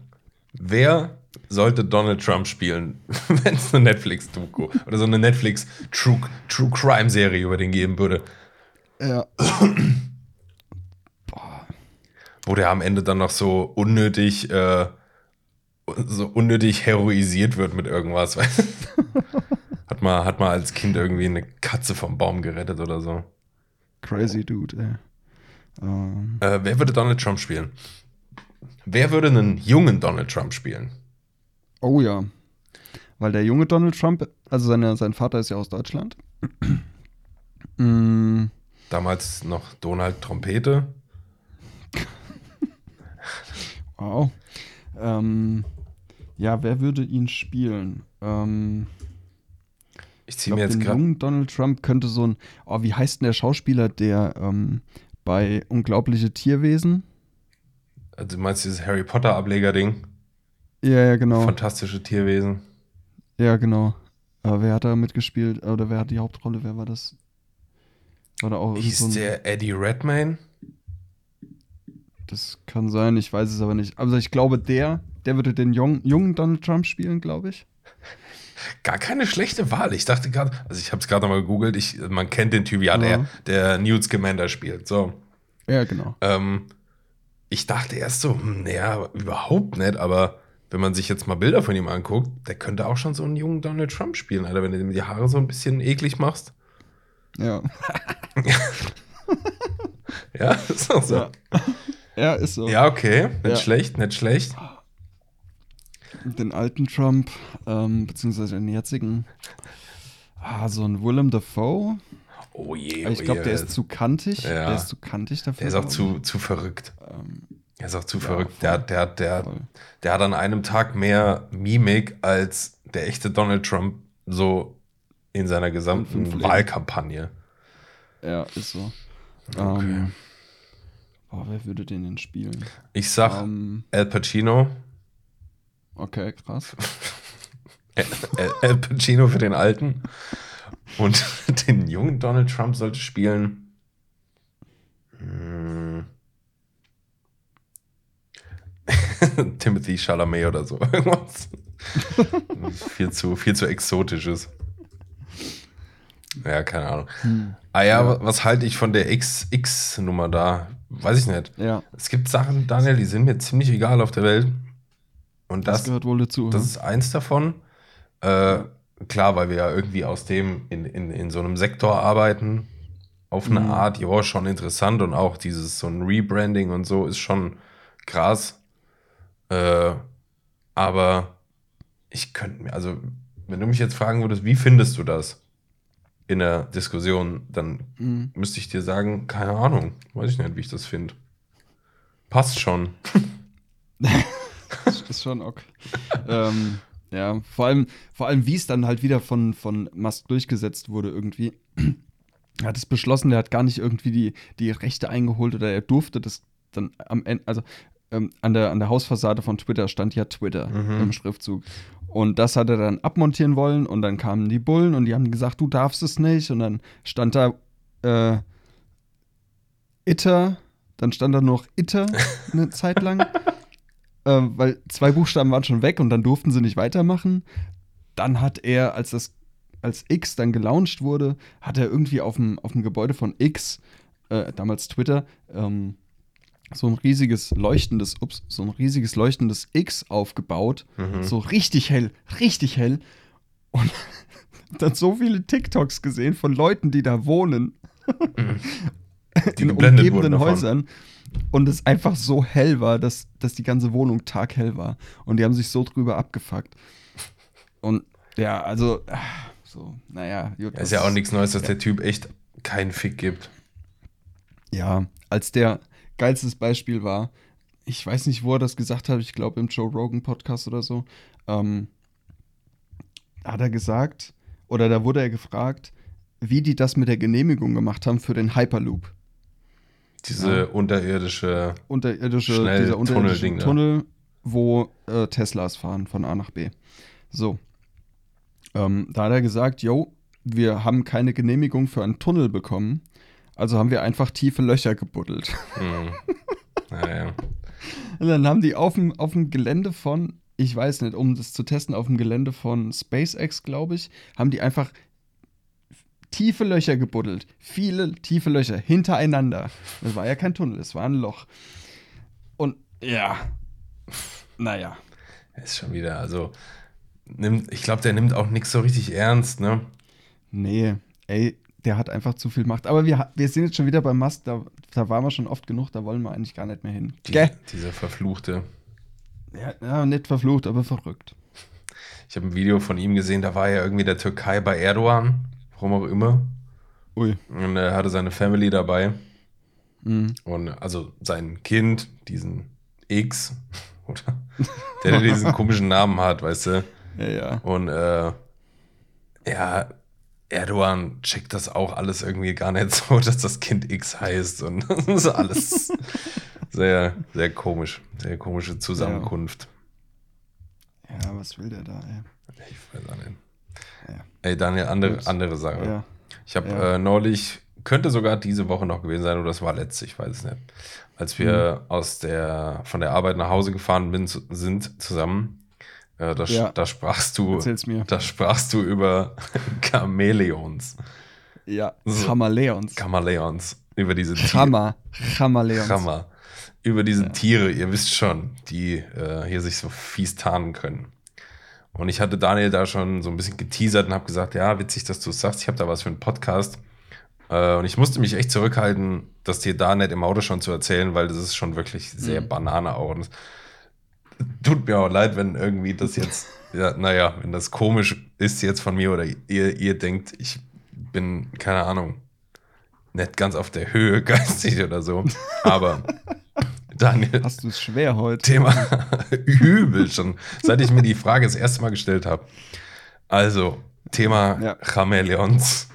Wer sollte Donald Trump spielen, (laughs) wenn es eine Netflix-Doku oder so eine Netflix True, True Crime Serie über den geben würde? Ja. Wo der am Ende dann noch so unnötig, äh, so unnötig heroisiert wird mit irgendwas. (laughs) hat, mal, hat mal als Kind irgendwie eine Katze vom Baum gerettet oder so. Crazy Dude, ey. Ähm, Äh, wer würde Donald Trump spielen? Wer würde einen jungen Donald Trump spielen? oh ja. Weil der junge Donald Trump, also seine, sein Vater ist ja aus Deutschland. (clears throat) Mm, Damals noch Donald Trompete. (laughs) wow. Ähm, ja, wer würde ihn spielen? Ähm, Ich ziehe mir jetzt gerade. Donald Trump könnte so ein, oh, wie heißt denn der Schauspieler, der ähm, bei Unglaubliche Tierwesen? Also du meinst dieses Harry Potter Ableger-Ding? Ja, ja, genau. Fantastische Tierwesen. Ja, genau. Aber wer hat da mitgespielt? Oder wer hat die Hauptrolle? Wer war das? Da auch Hieß so ein, der Eddie Redmayne? Das kann sein, ich weiß es aber nicht. Also ich glaube, der, der würde den jungen, jungen Donald Trump spielen, glaube ich. (laughs) Gar keine schlechte Wahl. Ich dachte gerade, also ich habe es gerade nochmal gegoogelt, ich, man kennt den Typ, ja, der, der Newt Scamander spielt. So. Ja, genau. Ähm, ich dachte erst so, hm, naja, überhaupt nicht, aber wenn man sich jetzt mal Bilder von ihm anguckt, der könnte auch schon so einen jungen Donald Trump spielen, Alter, wenn du ihm die Haare so ein bisschen eklig machst. Ja. (laughs) Ja, (laughs) ist auch so. Ja, ja ist so. Ja, okay. Nicht Ja. schlecht, nicht schlecht. Den alten Trump, ähm, beziehungsweise den jetzigen. Ah, so ein Willem Dafoe. Oh je, ich oh glaube, der ist zu kantig. Ja. Der ist zu kantig dafür. Der ist auch zu, zu verrückt. Ähm, Der ist auch zu Ja, verrückt. voll. Der, hat- der, der, voll. der hat an einem Tag mehr Mimik als der echte Donald Trump so in seiner gesamten. Wahlkampagne. ja, ist so. Okay. Ähm, boah, wer würde den denn spielen? Ich sag Ähm, Al Pacino. okay, krass. Al, Al- Pacino für den Alten. Und (laughs) den jungen Donald Trump sollte spielen. Hm. (laughs) Timothy Chalamet oder so. (laughs) Irgendwas. viel, zu, viel zu exotisches. Ja, keine Ahnung. Hm. Ah ja, Ja. wa- was halte ich von der XX-Nummer da? Weiß ich nicht. Ja, Es gibt Sachen, Daniel, die sind mir ziemlich egal auf der Welt. Und das, das, gehört wohl dazu. das hm? ist eins davon. Äh, Klar, weil wir ja irgendwie aus dem in, in, in so einem Sektor arbeiten. Auf eine Mhm. Art, ja, schon interessant. Und auch dieses so ein Rebranding und so ist schon krass. Äh, aber ich könnte mir, also, wenn du mich jetzt fragen würdest, wie findest du das in der Diskussion, dann Mhm. müsste ich dir sagen, keine Ahnung. Weiß ich nicht, wie ich das finde. Passt schon. Das (laughs) ist schon okay. ähm, ja, vor allem, vor allem, wie es dann halt wieder von, von Musk durchgesetzt wurde irgendwie. Er hat es beschlossen, der hat gar nicht irgendwie die, die Rechte eingeholt oder er durfte das dann am Ende, also ähm, an, der, an der Hausfassade von Twitter stand ja Twitter Mhm. im Schriftzug. Und das hat er dann abmontieren wollen und dann kamen die Bullen und die haben gesagt, du darfst es nicht. Und dann stand da äh, Itter, dann stand da noch Itter (laughs) eine Zeit lang. ähm, weil zwei Buchstaben waren schon weg und dann durften sie nicht weitermachen. Dann hat er, als das als X dann gelauncht wurde, hat er irgendwie auf dem, auf dem Gebäude von X, äh, damals Twitter, ähm, so ein riesiges leuchtendes, ups, so ein riesiges leuchtendes X aufgebaut. Mhm. So richtig hell, richtig hell. Und (laughs) dann so viele TikToks gesehen von Leuten, die da wohnen, Die (laughs) in umgebenden. Häusern. Und es einfach so hell war, dass, dass die ganze Wohnung taghell war. Und die haben sich so drüber abgefuckt. Und ja, also, ah, so, naja. gut, Ja, ist ja auch nichts Neues, dass der Typ echt keinen Fick gibt. Ja, als der geilstes Beispiel war, ich weiß nicht, wo er das gesagt hat, ich glaube im Joe Rogan Podcast oder so, ähm, hat er gesagt, oder da wurde er gefragt, wie die das mit der Genehmigung gemacht haben für den Hyperloop. Diese Ja. unterirdische. Unterirdische, Schnell dieser unterirdische Tunnelding da. Tunnel, wo äh, Teslas fahren von A nach B. So. Ähm, da hat er gesagt, yo, wir haben keine Genehmigung für einen Tunnel bekommen, also haben wir einfach tiefe Löcher gebuddelt. Hm. Naja. Und dann haben die auf dem, auf dem Gelände von, ich weiß nicht, um das zu testen, auf dem Gelände von SpaceX, glaube ich, haben die einfach tiefe Löcher gebuddelt. Viele tiefe Löcher hintereinander. Das war ja kein Tunnel, es war ein Loch. Und ja, naja. Ist schon wieder, also. Nimmt, ich glaube, der nimmt auch nichts so richtig ernst, ne? Nee, ey, der hat einfach zu viel Macht. Aber wir, wir sind jetzt schon wieder beim Mast, da, da waren wir schon oft genug, da wollen wir eigentlich gar nicht mehr hin. Die? Dieser verfluchte. Ja, ja, nicht verflucht, aber verrückt. Ich habe ein Video von ihm gesehen, da war er irgendwie in der Türkei bei Erdogan, warum auch immer. Ui. Und er hatte seine Family dabei. Mhm. Und also sein Kind, diesen X, (laughs) oder? Der, der diesen komischen Namen hat, weißt du? Ja, ja. Und äh, ja, Erdogan checkt das auch alles irgendwie gar nicht so, (laughs) dass das Kind X heißt. Und (laughs) das ist alles (laughs) sehr, sehr komisch. Sehr komische Zusammenkunft. Ja, was will der da, ey? Ich weiß auch nicht. Ja. Ey, Daniel, andere, andere Sache. Ja. Ich habe Ja. äh, neulich, könnte sogar diese Woche noch gewesen sein, oder das war letzte, ich weiß es nicht. Als wir Mhm. aus der, von der Arbeit nach Hause gefahren bin, sind zusammen, äh, da, Ja. da sprachst du, Erzähl's mir. da sprachst du über (laughs) Chamäleons. Ja, So. Chamäleons. Über diese Tiere. Chama. Chamaleons. Chammer. Über diese Ja. Tiere, ihr wisst schon, die äh, hier sich so fies tarnen können. Und ich hatte Daniel da schon so ein bisschen geteasert und habe gesagt, ja, witzig, dass du es sagst, ich habe da was für einen Podcast. Äh, und ich musste mich echt zurückhalten, das dir da nicht im Auto schon zu erzählen, weil das ist schon wirklich sehr Mhm. Banane auch. Und tut mir auch leid, wenn irgendwie das jetzt, ja, naja, wenn das komisch ist jetzt von mir oder ihr, ihr denkt, ich bin, keine Ahnung, nicht ganz auf der Höhe (laughs) geistig oder so. Aber Daniel, Hast du es schwer heute? Thema (laughs) übel schon, seit ich mir die Frage das erste Mal gestellt habe. Also, Thema Ja. Chamäleons.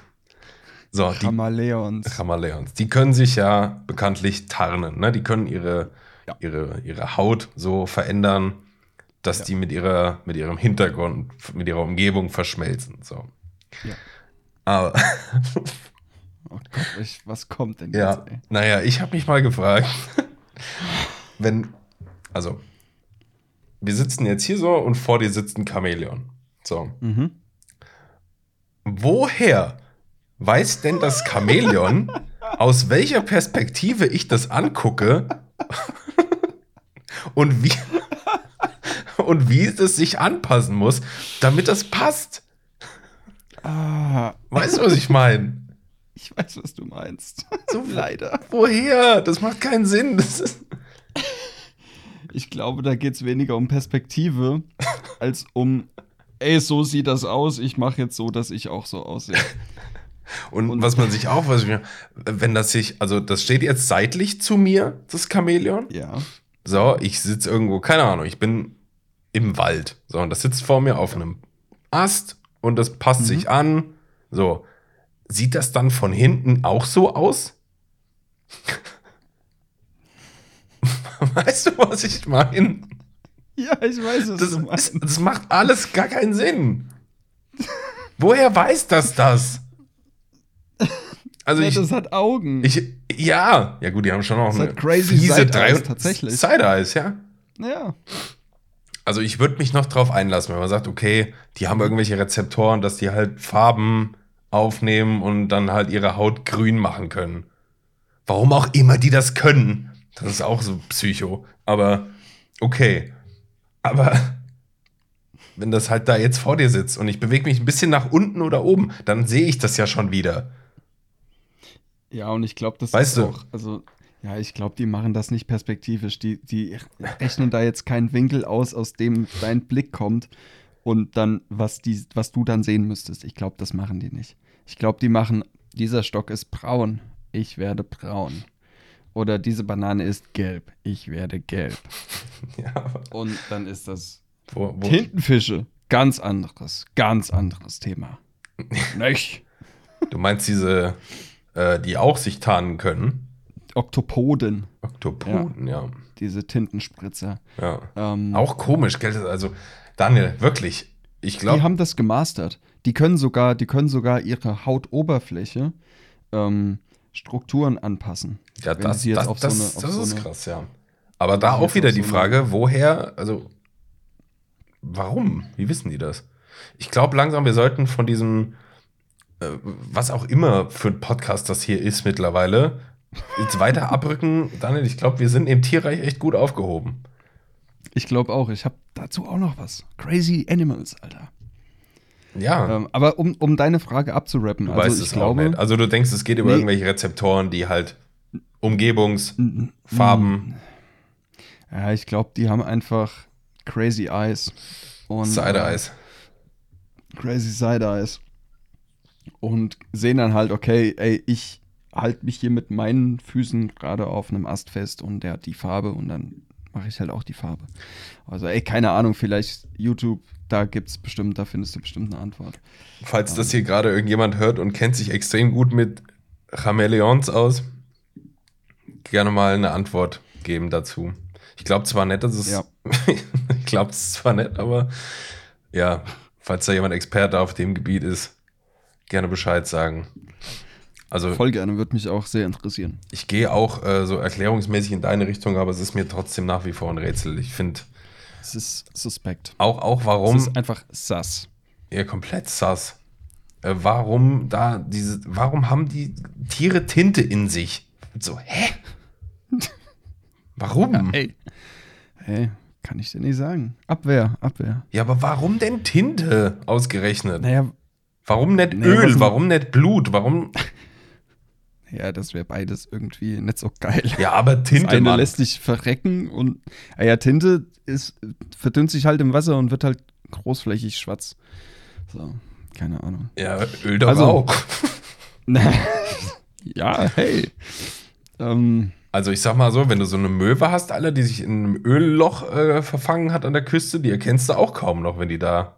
So, die Chamaleons. Chamäleons, die können sich ja bekanntlich tarnen. Ne? Die können ihre, Ja. ihre, ihre Haut so verändern, dass Ja. die mit, ihrer, mit ihrem Hintergrund, mit ihrer Umgebung verschmelzen. So. Ja. Aber (laughs) Oh Gott, ich, was kommt denn Ja, jetzt, ey? naja, ich habe mich mal gefragt, (laughs) wenn, also, wir sitzen jetzt hier so und vor dir sitzt ein Chamäleon. So, Mhm. woher weiß denn das Chamäleon, (laughs) aus welcher Perspektive ich das angucke (laughs) und wie, und wie es sich anpassen muss, damit das passt? Ah, Weißt du, was ich meine? ich weiß, was du meinst. So, Leider. woher? Das macht keinen Sinn. Das ist, Ich glaube, da geht es weniger um Perspektive als um, ey, so sieht das aus, ich mache jetzt so, dass ich auch so aussehe. (laughs) Und, Und- was man sich auch, was ich mir, wenn das sich, also das steht jetzt seitlich zu mir, das Chamäleon. Ja. So, ich sitze irgendwo, keine Ahnung, ich bin im Wald. So, und das sitzt vor mir auf einem Ast und das passt Mhm. sich an. So, sieht das dann von hinten auch so aus? (laughs) weißt du, was ich meine? Ja, ich weiß, meinst. das, das macht alles gar keinen Sinn. Woher weiß das das? Also ja, ich, das hat Augen. ich, ja, ja gut, die haben schon noch Das eine hat crazy fiese Side-Eyes, drei- tatsächlich. Side-Eyes, ja. ja. Also ich würde mich noch drauf einlassen, wenn man sagt, okay, die haben irgendwelche Rezeptoren, dass die halt Farben aufnehmen und dann halt ihre Haut grün machen können. Warum auch immer die das können. Das ist auch so Psycho. Aber okay. Aber wenn das halt da jetzt vor dir sitzt und ich bewege mich ein bisschen nach unten oder oben, dann sehe ich das ja schon wieder. Ja, und ich glaube, das Weißt ist du? auch, also, ja, ich glaube, die machen das nicht perspektivisch. Die, die rechnen da jetzt keinen Winkel aus, aus dem dein Blick kommt und dann, was, die, was du dann sehen müsstest. Ich glaube, das machen die nicht. Ich glaube, die machen, dieser Stock ist braun, ich werde braun. Oder diese Banane ist gelb, ich werde gelb. (laughs) Ja, Und dann ist das wo, wo, Tintenfische, ganz anderes, ganz anderes Thema. (laughs) Nicht? du meinst diese, äh, die auch sich tarnen können? Oktopoden, Oktopoden, ja. diese Tintenspritzer. ja. Ähm, Auch komisch, gell? Also, Daniel, wirklich. Ich Die glaube, haben das gemastert. Die können sogar, die können sogar ihre Hautoberfläche ähm, Strukturen anpassen. ja, das, das, auf so das, eine- das so ist krass, ja. Aber da auch wieder die so Frage, woher, also, warum? Wie wissen die das? Ich glaube langsam, wir sollten von diesem, was auch immer für ein Podcast das hier ist mittlerweile, jetzt weiter abrücken. Daniel, ich glaube, wir sind im Tierreich echt gut aufgehoben. Ich glaube auch. Ich habe dazu auch noch was. Crazy Animals, Alter. Ja, Ähm, aber um, um deine Frage abzurappen, du also weißt ich es glaube, auch nicht. Also, du denkst, es geht über Nee. irgendwelche Rezeptoren, die halt Umgebungsfarben, ja, ich glaube, die haben einfach Crazy Eyes und Side-Eyes. Crazy Side Eyes. Und sehen dann halt, okay, ey, ich halte mich hier mit meinen Füßen gerade auf einem Ast fest und der hat die Farbe und dann mache ich halt auch die Farbe. Also, ey, keine Ahnung, vielleicht YouTube, da gibt's bestimmt, da findest du bestimmt eine Antwort. Falls das hier gerade irgendjemand hört und kennt sich extrem gut mit Chameleons aus, gerne mal eine Antwort geben dazu. Ich glaube zwar nicht, dass es. Ja. (laughs) ich glaube es zwar nicht, aber ja, falls da jemand Experte auf dem Gebiet ist, gerne Bescheid sagen. Also Voll gerne, würde mich auch sehr interessieren. ich gehe auch äh, so erklärungsmäßig in deine Richtung, aber es ist mir trotzdem nach wie vor ein Rätsel. Ich finde Es ist suspekt. auch, auch warum. Es ist einfach sass. Ja, komplett sass. Äh, warum da diese, warum haben die Tiere Tinte in sich? So, hä? Warum? Ja, Ey. Hey, kann ich dir nicht sagen. Abwehr, Abwehr. aber warum denn Tinte ausgerechnet? Naja, Warum nicht Nee, Öl? Warum nicht Blut? Warum? (laughs) ja, das wäre beides irgendwie nicht so geil. Ja, aber Das Tinte, eine Mann. lässt sich verrecken und ah ja, Tinte ist, verdünnt sich halt im Wasser und wird halt großflächig schwarz. So, keine Ahnung. Ja, Öl doch Also- auch. (laughs) ja, hey. Ähm, Also ich sag mal so, wenn du so eine Möwe hast, alle, die sich in einem Ölloch äh, verfangen hat an der Küste, die erkennst du auch kaum noch, wenn die da.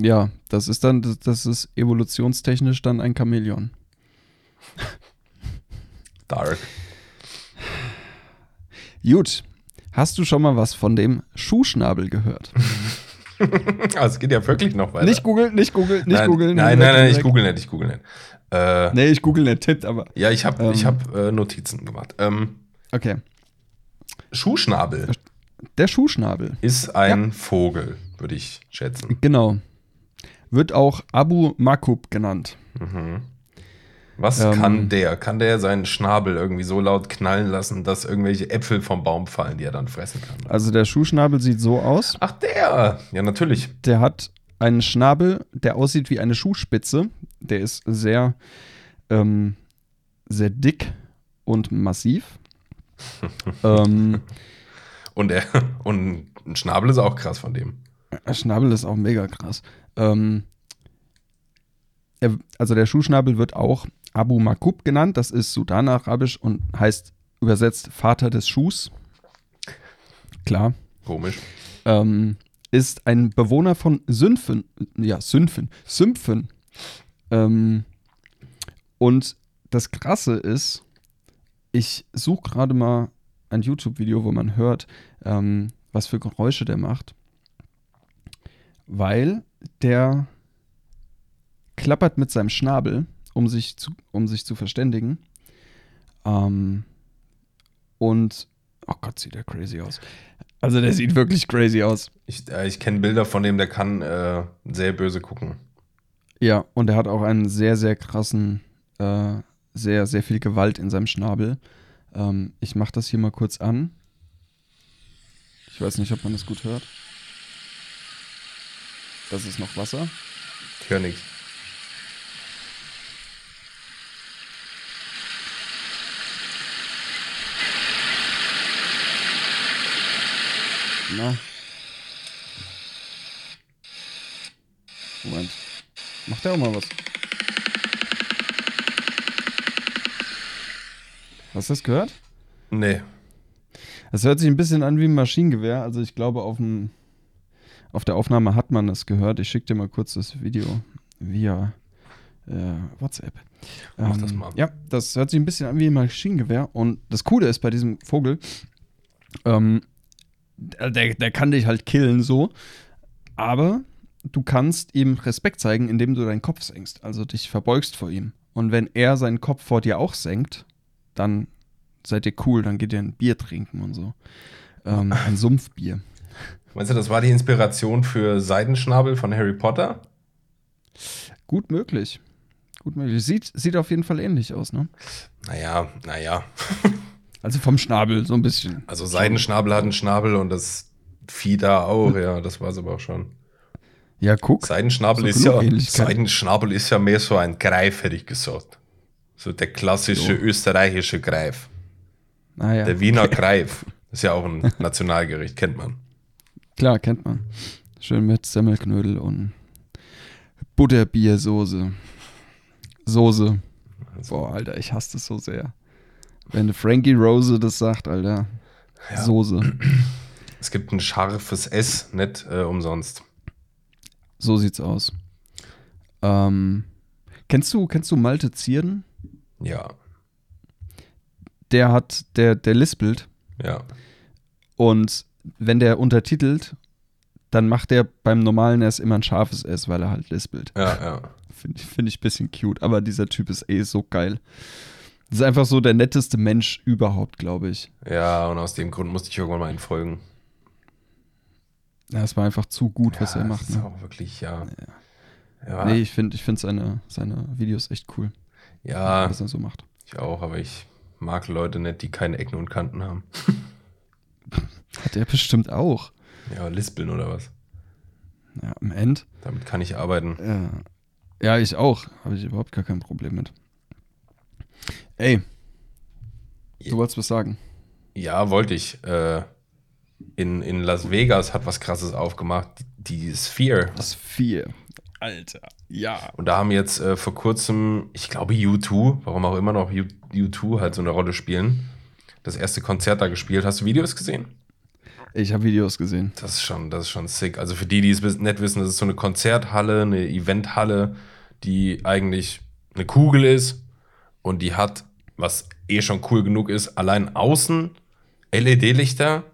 Ja, das ist dann, das- das ist evolutionstechnisch dann ein Chamäleon. Dark. Gut. Hast du schon mal was von dem Schuhschnabel gehört? (laughs) Also es geht ja wirklich noch weiter. Nicht googeln, nicht googeln, nicht googeln. Nein, nein, nein, ich google nicht, ich google nicht. Äh, Nee, ich google nicht, tippt, aber. Ja, ich habe Ähm. ich hab, äh, Notizen gemacht. Ähm, Okay. Schuhschnabel Der Schuhschnabel. ist ein Vogel, würde ich schätzen. Genau. Wird auch Abu Makub genannt. Was Ähm. kann der? Kann der seinen Schnabel irgendwie so laut knallen lassen, dass irgendwelche Äpfel vom Baum fallen, die er dann fressen kann? Also der Schuhschnabel sieht so aus. Ach, der! Ja, natürlich. Der hat einen Schnabel, der aussieht wie eine Schuhspitze. Der ist sehr, ähm, sehr dick und massiv. (laughs) ähm, Und, er, (laughs) und ein Schnabel ist auch krass von dem. Schnabel ist auch mega krass. Ähm, er, also der Schuhschnabel wird auch Abu Makub genannt. Das ist Sudan-Arabisch und heißt übersetzt Vater des Schuhs. Klar. Komisch. ähm, ist ein Bewohner von Sümpfen, ja, Sümpfen, Sümpfen. Ähm, und das Krasse ist, ich suche gerade mal ein YouTube-Video, wo man hört, ähm, was für Geräusche der macht. Weil der klappert mit seinem Schnabel, um sich zu, um sich zu verständigen. Ähm, und, oh Gott, sieht der crazy aus. Also der sieht wirklich crazy aus. Ich, äh, ich kenne Bilder von dem, der kann äh, sehr böse gucken. Ja, und er hat auch einen sehr, sehr krassen, äh, sehr, sehr viel Gewalt in seinem Schnabel. Ähm, ich mache das hier mal kurz an. Ich weiß nicht, ob man das gut hört. Das ist noch Wasser. Ich höre nichts. Na. Moment. Macht der auch mal was? Hast du das gehört? Nee. Es hört sich ein bisschen an wie ein Maschinengewehr. Also ich glaube, auf, dem, auf der Aufnahme hat man das gehört. Ich schicke dir mal kurz das Video via äh, WhatsApp. Mach das mal. Ja, das hört sich ein bisschen an wie ein Maschinengewehr. Und das Coole ist bei diesem Vogel, ähm, der, der kann dich halt killen so, aber du kannst ihm Respekt zeigen, indem du deinen Kopf senkst, also dich verbeugst vor ihm. Und wenn er seinen Kopf vor dir auch senkt, dann seid ihr cool, dann geht ihr ein Bier trinken und so. Ähm, ein Sumpfbier. Meinst du, das war die Inspiration für Seidenschnabel von Harry Potter? Gut möglich. Gut möglich. Sieht, sieht auf jeden Fall ähnlich aus, ne? Naja, naja. (laughs) Also vom Schnabel so ein bisschen. Also Seidenschnabel hat einen Schnabel und das Vieh da auch, ja, das war es aber auch schon. Ja, guck. Seidenschnabel So ist ja. Seidenschnabel ist ja mehr so ein Greif, hätte ich gesagt. So der klassische So. österreichische Greif. Naja, Der Wiener Greif. Ist ja auch ein Nationalgericht, kennt man. Klar, kennt man. Schön mit Semmelknödel und Butterbiersoße. Soße. Boah, Alter, ich hasse das so sehr. Wenn Frankie Rose das sagt, Alter. Ja. Soße. Es gibt ein scharfes S, nicht äh, umsonst. So sieht's aus. Ähm, kennst du, kennst du Malte Zierden? Ja, Der hat, der, der lispelt ja. und wenn der untertitelt, dann macht der beim normalen S immer ein scharfes S, weil er halt lispelt. Ja, ja. Finde find ich ein bisschen cute, aber dieser Typ ist eh so geil. Das ist einfach so der netteste Mensch überhaupt, glaube ich. Ja, und aus dem Grund musste ich irgendwann mal entfolgen. Ja, es war einfach zu gut, was ja, er das macht. ist Ne? auch wirklich, ja. Ja, Nee, ich finde ich find seine, seine Videos echt cool, ja was er so macht. ich auch, aber ich mag Leute nicht, die keine Ecken und Kanten haben. (laughs) Hat er bestimmt auch. Ja, lispeln oder was. Ja, am Ende. Damit kann ich arbeiten. Ja, ja ich auch. Habe ich überhaupt gar kein Problem mit. Ey, Ja. du wolltest was sagen. Ja, wollte ich. Äh, in, in Las Vegas hat was krasses aufgemacht, die Sphere. Das vier. Alter, ja. Und da haben jetzt äh, vor kurzem, ich glaube U2, warum auch immer noch U- U2 halt so eine Rolle spielen, das erste Konzert da gespielt. Hast du Videos gesehen? Ich habe Videos gesehen. Das ist schon, das ist schon sick. Also für die, die es nicht wissen, das ist so eine Konzerthalle, eine Eventhalle, die eigentlich eine Kugel ist und die hat, was eh schon cool genug ist, allein außen LED-Lichter,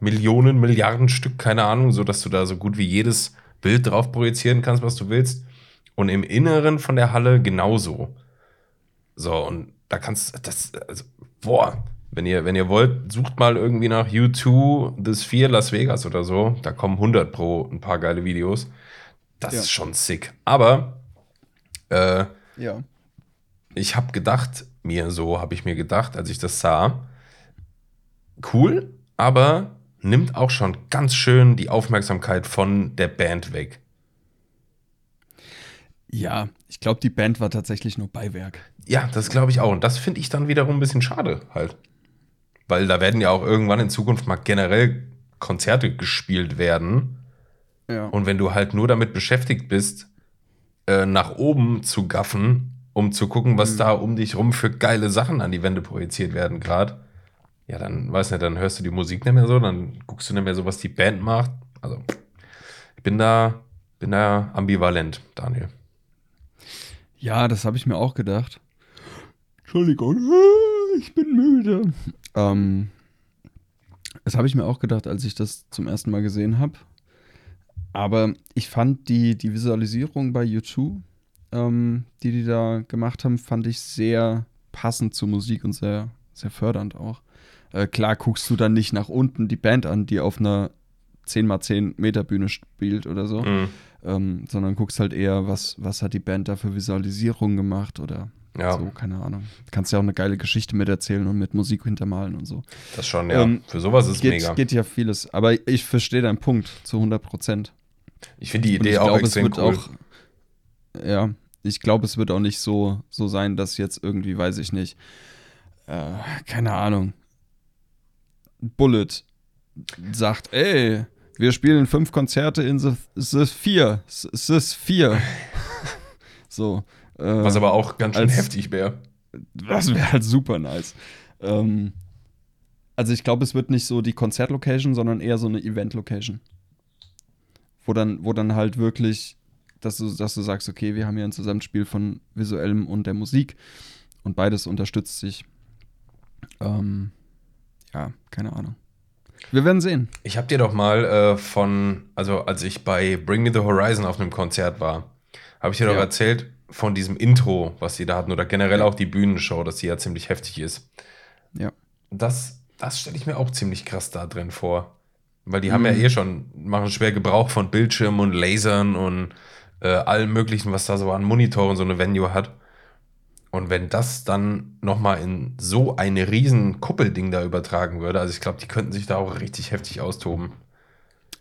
Millionen, Milliarden Stück, keine Ahnung, so dass du da so gut wie jedes Bild drauf projizieren kannst, was du willst. Und im Inneren von der Halle genauso. So, und da kannst das, also, boah, wenn ihr, wenn ihr wollt, sucht mal irgendwie nach U2 The Sphere Las Vegas oder so. Da kommen 100 pro ein paar geile Videos. Das Ja. ist schon sick. Aber äh, Ja. ich habe gedacht, mir so habe ich mir gedacht, als ich das sah, cool, aber nimmt auch schon ganz schön die Aufmerksamkeit von der Band weg. Ja, ich glaube, die Band war tatsächlich nur Beiwerk. Ja, das glaube ich auch. Und das finde ich dann wiederum ein bisschen schade halt. Weil da werden ja auch irgendwann in Zukunft mal generell Konzerte gespielt werden. Ja. Und wenn du halt nur damit beschäftigt bist, äh, nach oben zu gaffen, um zu gucken, was da um dich rum für geile Sachen an die Wände projiziert werden gerade, ja, dann weiß nicht, dann hörst du die Musik nicht mehr so, dann guckst du nicht mehr so, was die Band macht. Also, ich bin da, bin da ambivalent, Daniel. Ja, das habe ich mir auch gedacht. Entschuldigung, (laughs) ich bin müde. Ähm, das habe ich mir auch gedacht, als ich das zum ersten Mal gesehen habe. Aber ich fand die, die Visualisierung bei YouTube, ähm, die die da gemacht haben, fand ich sehr passend zur Musik und sehr, sehr fördernd auch. Äh, klar guckst du dann nicht nach unten die Band an, die auf einer 10x10 Meter Bühne spielt oder so Mhm. ähm, sondern guckst halt eher, was, was hat die Band da für Visualisierung gemacht oder Ja, so, keine Ahnung. Kannst ja auch eine geile Geschichte miterzählen und mit Musik hintermalen und so. das schon, ja. Ähm, Für sowas ist es mega. geht ja vieles, aber ich verstehe deinen Punkt zu 100 Prozent. Ich finde die Idee ich auch glaube, es extrem wird cool. auch, ja, ich glaube, es wird auch nicht so, so sein, dass jetzt irgendwie, weiß ich nicht, äh, keine Ahnung, Bullet sagt, ey, wir spielen fünf Konzerte in The, the Vier, The Vier. so. Was aber auch ganz schön heftig wäre. das wäre halt super nice. Ähm, also ich glaube, es wird nicht so die Konzertlocation, sondern eher so eine Event-Location. Wo dann, wo dann halt wirklich, dass du, dass du sagst, okay, wir haben hier ein Zusammenspiel von visuellem und der Musik und beides unterstützt sich. Ähm, ja, keine Ahnung. Wir werden sehen. Ich habe dir doch mal äh, von, also als ich bei Bring Me the Horizon auf einem Konzert war, habe ich dir doch Ja. erzählt von diesem Intro, was die da hatten, oder generell Ja. auch die Bühnenshow, dass die ja ziemlich heftig ist. Ja. Das, das stelle ich mir auch ziemlich krass da drin vor. Weil die haben ja Mhm. eh schon, machen schwer Gebrauch von Bildschirmen und Lasern und äh, allem möglichen, was da so an Monitoren so eine Venue hat. Und wenn das dann nochmal in so ein riesen Kuppelding da übertragen würde, also ich glaube, die könnten sich da auch richtig heftig austoben.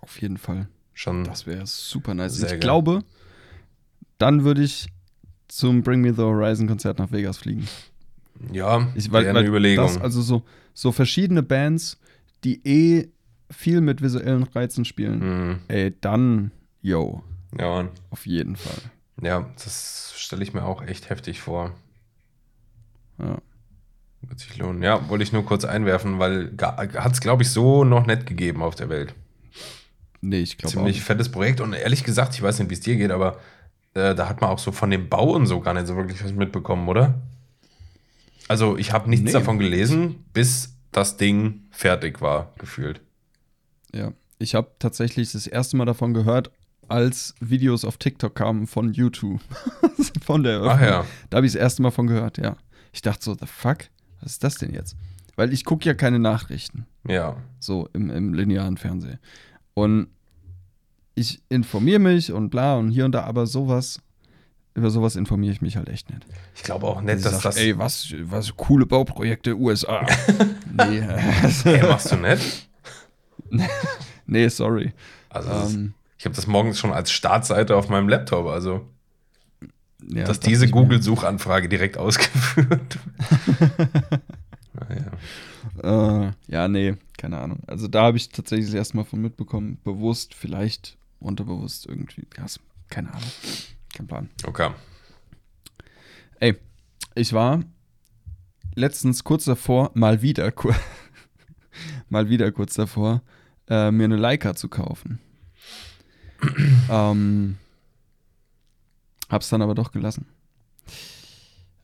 Auf jeden Fall. Schon. Das wäre super nice. Ich geil. glaube, dann würde ich zum Bring Me the Horizon Konzert nach Vegas fliegen. Ja, Ich, wäre eine Überlegung. Das, also so, so verschiedene Bands, die eh viel mit visuellen Reizen spielen. Hm, Ey, dann, yo, ja, Mann. auf jeden Fall. Ja, das stelle ich mir auch echt heftig vor. Ja. Wird sich lohnen. Ja, wollte ich nur kurz einwerfen, weil hat es, glaube ich, so noch nicht gegeben auf der Welt. Nee, ich glaube Ziemlich fettes Projekt und ehrlich gesagt, ich weiß nicht, wie es dir geht, aber äh, da hat man auch so von dem Bau und so gar nicht so wirklich was mitbekommen, oder? Also, ich habe nichts Nee. davon gelesen, bis das Ding fertig war, gefühlt. Ja, ich habe tatsächlich das erste Mal davon gehört, als Videos auf TikTok kamen von YouTube. (laughs) von der Eröffnung. Ach ja. Da habe ich das erste Mal von gehört, ja. Ich dachte so, the fuck? Was ist das denn jetzt? Weil ich gucke ja keine Nachrichten, Ja. so im, im linearen Fernsehen. Und ich informiere mich und bla und hier und da, aber sowas, über sowas informiere ich mich halt echt nicht. Ich glaube auch nicht, ich dass sag, das. ey, was, was coole Bauprojekte USA. (laughs) nee, Ey, machst du nicht? (laughs) nee, sorry. Also, das- Ähm, ich habe das morgens schon als Startseite auf meinem Laptop. Also, ja, dass dachte diese. Google-Suchanfrage direkt (laughs) ausgeführt. naja. Äh, ja, nee, keine Ahnung. Also da habe ich tatsächlich das erste Mal von mitbekommen. Bewusst, vielleicht unterbewusst irgendwie. Ist- keine Ahnung. Kein Plan. Okay. Ey, ich war letztens kurz davor, mal wieder, kur (laughs) mal wieder kurz davor, äh, mir eine Leica zu kaufen. (clears throat) ähm, hab's dann aber doch gelassen.